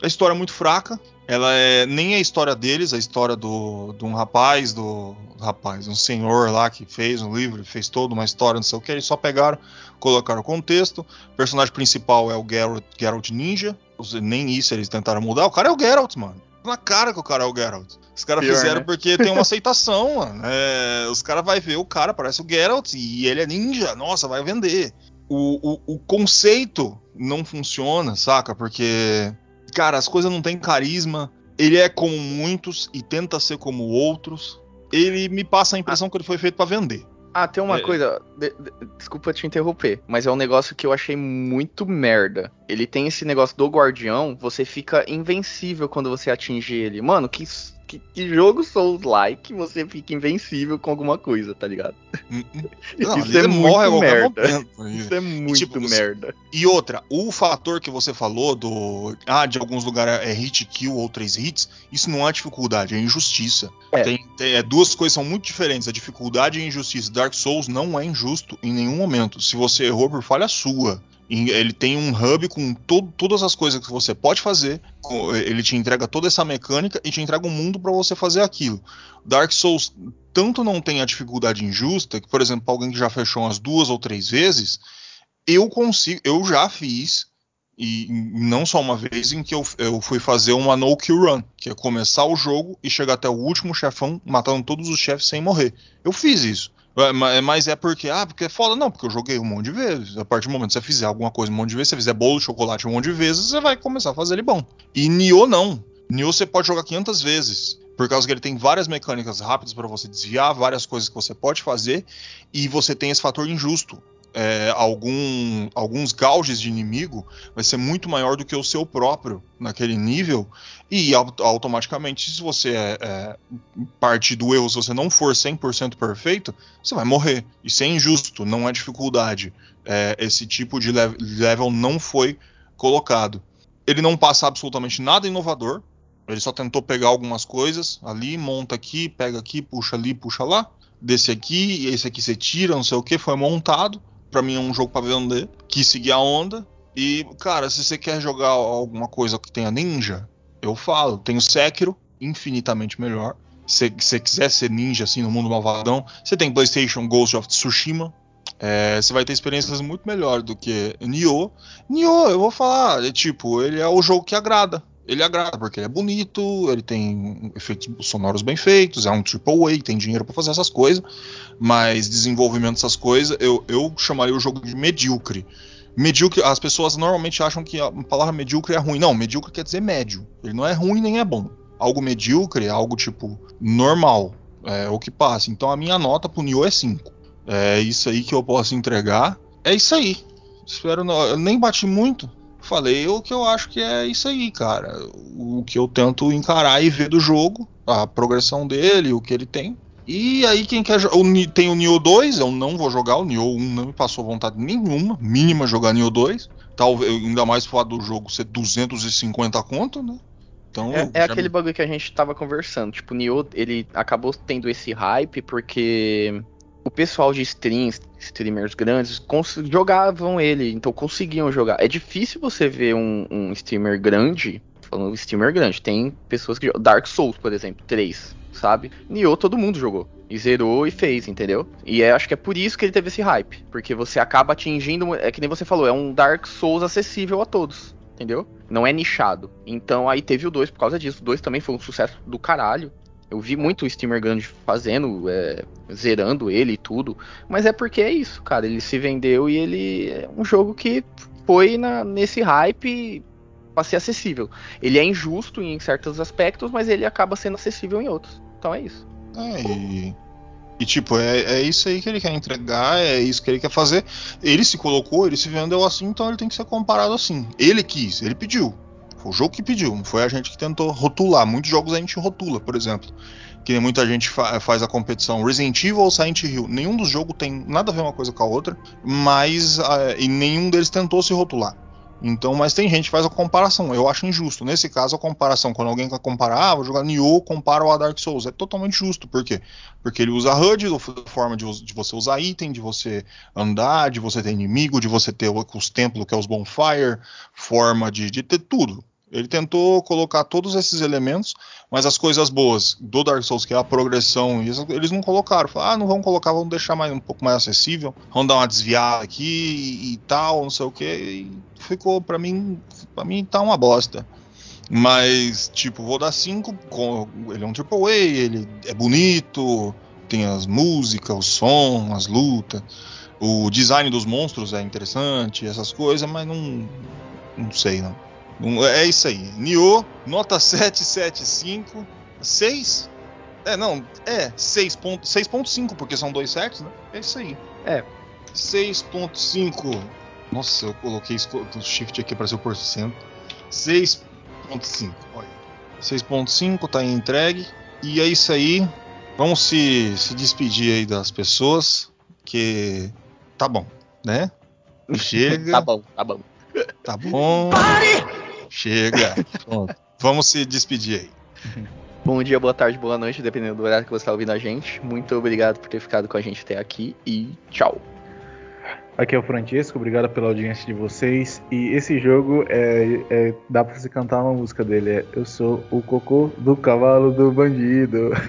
A história é muito fraca, ela é nem a história deles, a história do, de um rapaz, do rapaz, um senhor lá que fez um livro, fez toda uma história, não sei o que, eles só pegaram, colocaram o contexto. O personagem principal é o Geralt, Geralt Ninja, nem isso eles tentaram mudar. O cara é o Geralt, mano. Na cara que o cara é o Geralt. Os caras fizeram né? porque tem uma aceitação, *laughs* mano. É, os caras vão ver o cara, parece o Geralt, e ele é ninja, nossa, vai vender. O, o, o conceito não funciona, saca? Porque cara, as coisas não têm carisma. Ele é como muitos e tenta ser como outros. Ele me passa a impressão que ele foi feito para vender. Ah, tem uma é. coisa. De, de, desculpa te interromper, mas é um negócio que eu achei muito merda. Ele tem esse negócio do guardião, você fica invencível quando você atinge ele. Mano, que Que, que jogo Souls-like você fica invencível com alguma coisa, tá ligado? Hum, hum. *laughs* Não, Isso é ele morre a muito merda. momento. Isso é muito tipo, você- merda. E outra, o fator que você falou do. Ah, de alguns lugares é hit kill ou três hits, isso não é dificuldade, é injustiça. É. Tem, tem- é, duas coisas são muito diferentes. A dificuldade e a injustiça. Dark Souls não é injusto em nenhum momento. Se você errou por falha sua. Ele tem um hub com to- todas as coisas que você pode fazer. Ele te entrega toda essa mecânica e te entrega um mundo para você fazer aquilo. Dark Souls tanto não tem a dificuldade injusta que, por exemplo, alguém que já fechou umas duas ou três vezes, eu consigo, eu já fiz, e não só uma vez, em que eu, eu fui fazer uma no kill run, que é começar o jogo e chegar até o último chefão, matando todos os chefes sem morrer. Eu fiz isso. É, ma- Mas é porque, ah, porque é foda, não, porque eu joguei um monte de vezes. A partir do momento que você fizer alguma coisa um monte de vezes, se você fizer bolo de chocolate um monte de vezes, você vai começar a fazer ele bom. E Nioh não. Nioh você pode jogar 500 vezes. Por causa que ele tem várias mecânicas rápidas para você desviar, várias coisas que você pode fazer, e você tem esse fator injusto. É, algum, alguns gauges de inimigo vai ser muito maior do que o seu próprio naquele nível, e au- automaticamente, se você é, é, partir do erro, se você não for 100% perfeito, você vai morrer. Isso é injusto, não é dificuldade. É, esse tipo de lev- level não foi colocado. Ele não passa absolutamente nada inovador. Ele só tentou pegar algumas coisas ali, monta aqui, pega aqui, puxa ali, puxa lá. Desse aqui, esse aqui você tira, não sei o que, foi montado. Pra mim é um jogo pra vender, que seguir a onda. E, cara, se você quer jogar alguma coisa que tenha ninja, eu falo, tem o Sekiro, infinitamente melhor. Se você quiser ser ninja assim no mundo malvadão, você tem PlayStation Ghost of Tsushima. É, você vai ter experiências muito melhores do que Nioh. Nioh, eu vou falar, é tipo, ele é o jogo que agrada. Ele agrada porque ele é bonito, ele tem efeitos sonoros bem feitos, é um triple A, tem dinheiro pra fazer essas coisas, mas desenvolvimento dessas coisas, eu, eu chamaria o jogo de medíocre. Medíocre, as pessoas normalmente acham que a palavra medíocre é ruim. Não, medíocre quer dizer médio. Ele não é ruim nem é bom. Algo medíocre é algo tipo normal, é o que passa. Então a minha nota pro Nioh é 5. É isso aí que eu posso entregar. É isso aí. Espero não, eu nem bati muito. Falei o que eu acho que é isso aí, cara. O que eu tento encarar e ver do jogo, a progressão dele, o que ele tem. E aí quem quer o tem o Nioh 2, eu não vou jogar o Nioh 1, não me passou vontade nenhuma, mínima jogar Nioh 2. Talvez ainda mais fato do jogo ser 250 conto, né? Então É, é aquele me- bagulho que a gente tava conversando. Tipo, o Nioh, ele acabou tendo esse hype porque o pessoal de streams, streamers grandes, jogavam ele, então conseguiam jogar. É difícil você ver um, um streamer grande, falando streamer grande, tem pessoas que jogam. Dark Souls, por exemplo, 3, sabe? Nioh todo mundo jogou. E zerou e fez, entendeu? E é- acho que é por isso que ele teve esse hype. Porque você acaba atingindo. É que nem você falou, é um Dark Souls acessível a todos. Entendeu? Não é nichado. Então aí teve o 2 por causa disso. O 2 também foi um sucesso do caralho. Eu vi muito streamer grande fazendo, é, zerando ele e tudo. Mas é porque é isso, cara. Ele se vendeu e ele é um jogo que foi na- nesse hype pra ser acessível. Ele é injusto em certos aspectos, mas ele acaba sendo acessível em outros. Então é isso. É, e, e, tipo, é, é isso aí que ele quer entregar, é isso que ele quer fazer. Ele se colocou, ele se vendeu assim, então ele tem que ser comparado assim. Ele quis, ele pediu. Foi o jogo que pediu, não foi a gente que tentou rotular. Muitos jogos a gente rotula, por exemplo. Que muita gente fa- faz a competição Resident Evil ou Silent Hill. Nenhum dos jogos tem nada a ver uma coisa com a outra, mas ah, e nenhum deles tentou se rotular. Então, mas tem gente que faz a comparação. Eu acho injusto. Nesse caso, a comparação, quando alguém quer comparar, ah, vou jogar Nioh, compara o Dark Souls. É totalmente justo. Por quê? Porque ele usa HUD, forma de, de você usar item, de você andar, de você ter inimigo, de você ter os templos, que é os bonfire, forma de, de ter tudo. Ele tentou colocar todos esses elementos, mas as coisas boas do Dark Souls, que é a progressão, eles não colocaram. Falaram, ah, não vamos colocar, vamos deixar mais, um pouco mais acessível, vamos dar uma desviada aqui e, tal, não sei o que. E ficou, pra mim, pra mim tá uma bosta. Mas, tipo, vou dar 5. Ele é um AAA, ele é bonito, tem as músicas, o som, as lutas. O design dos monstros é interessante, essas coisas, mas não. Não sei, não. É isso aí. Nioh, nota 775. 6? É, não, é 6.5, 6.5, porque são dois sets, né? É isso aí. É. 6.5. Nossa, eu coloquei o shift aqui para ser o porcento. 6.5. Olha. 6.5 tá entregue. E é isso aí. Vamos se, se despedir aí das pessoas. Que tá bom, né? *laughs* Chega. tá bom, tá bom. Tá bom. Pare! Chega. Pronto. Vamos se despedir aí. Bom dia, boa tarde, boa noite, dependendo do horário que você está ouvindo a gente. Muito obrigado por ter ficado com a gente até aqui e tchau. Aqui é o Francisco, obrigado pela audiência de vocês. E esse jogo é, é dá pra você cantar uma música dele. É Eu sou o cocô do cavalo do bandido. *laughs*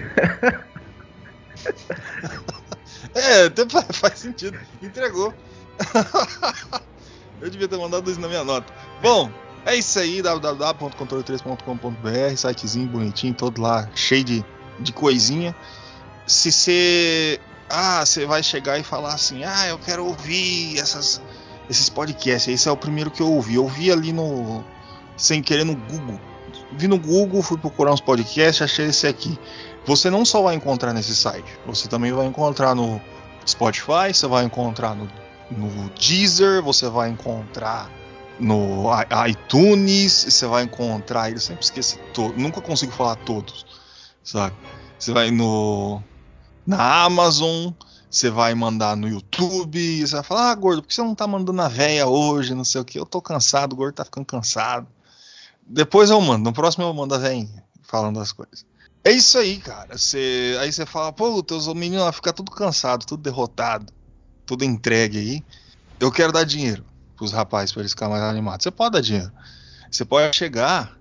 é, até faz sentido. Entregou. *laughs* Eu devia ter mandado isso na minha nota. Bom, é isso aí, www.controle3.com.br, sitezinho bonitinho, todo lá, cheio de, de coisinha. Se você. Ah, você vai chegar e falar assim: ah, eu quero ouvir essas, esses podcasts. Esse é o primeiro que eu ouvi. Eu vi ali no. Sem querer no Google. Vi no Google, fui procurar uns podcasts, achei esse aqui. Você não só vai encontrar nesse site, você também vai encontrar no Spotify, você vai encontrar no no Deezer, você vai encontrar no iTunes, você vai encontrar, eu sempre esqueço nunca consigo falar todos, sabe? Você vai no na Amazon, você vai mandar no YouTube, você vai falar, ah, gordo, por que você não tá mandando a véia hoje, não sei o que, eu tô cansado, o gordo tá ficando cansado. Depois eu mando, no próximo eu mando a veinha, falando as coisas. É isso aí, cara. Você, aí você fala, pô, teus meninos ficar tudo cansado, tudo derrotado tudo entregue aí. Eu quero dar dinheiro pros rapazes para eles ficarem mais animados. Você pode dar dinheiro. Você pode chegar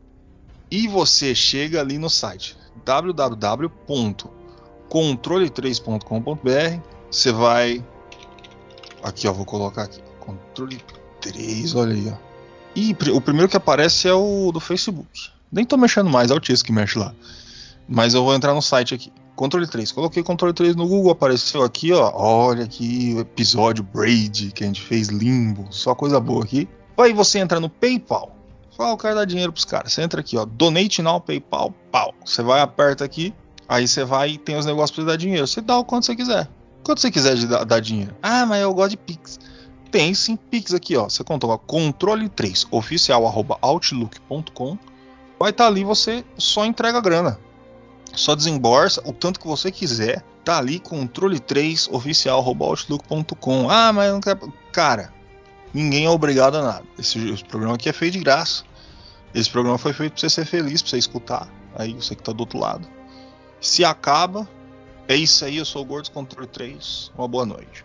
e você chega ali no site www.controle3.com.br. Você vai aqui, ó, vou colocar aqui, controle 3, olha aí, ó. E o primeiro que aparece é o do Facebook. Nem tô mexendo mais, é o Tis que mexe lá. Mas eu vou entrar no site aqui. Controle 3. Coloquei controle 3 no Google, apareceu aqui, ó. Olha aqui o episódio Braid que a gente fez limbo, só coisa boa aqui. Aí você entra no PayPal. Fala, eu quero dar dinheiro pros caras. Você entra aqui, ó. Donate now, PayPal, pau. Você vai, aperta aqui. Aí você vai e tem os negócios pra você dar dinheiro. Você dá o quanto você quiser. Quanto você quiser de dar, dar dinheiro. Ah, mas eu gosto de Pix. Tem sim Pix aqui, ó. Você contou controle 3 oficial outlook.com. Vai estar tá ali, você só entrega grana. Só desembolsa o tanto que você quiser. Tá ali, controle 3 oficial outlook.com. Ah, mas não quero. Cara, ninguém é obrigado a nada. Esse, esse, programa aqui é feito de graça. Esse programa foi feito pra você ser feliz, pra você escutar. Aí você que tá do outro lado. Se acaba, é isso aí. Eu sou o Gordos Controle 3. Uma boa noite.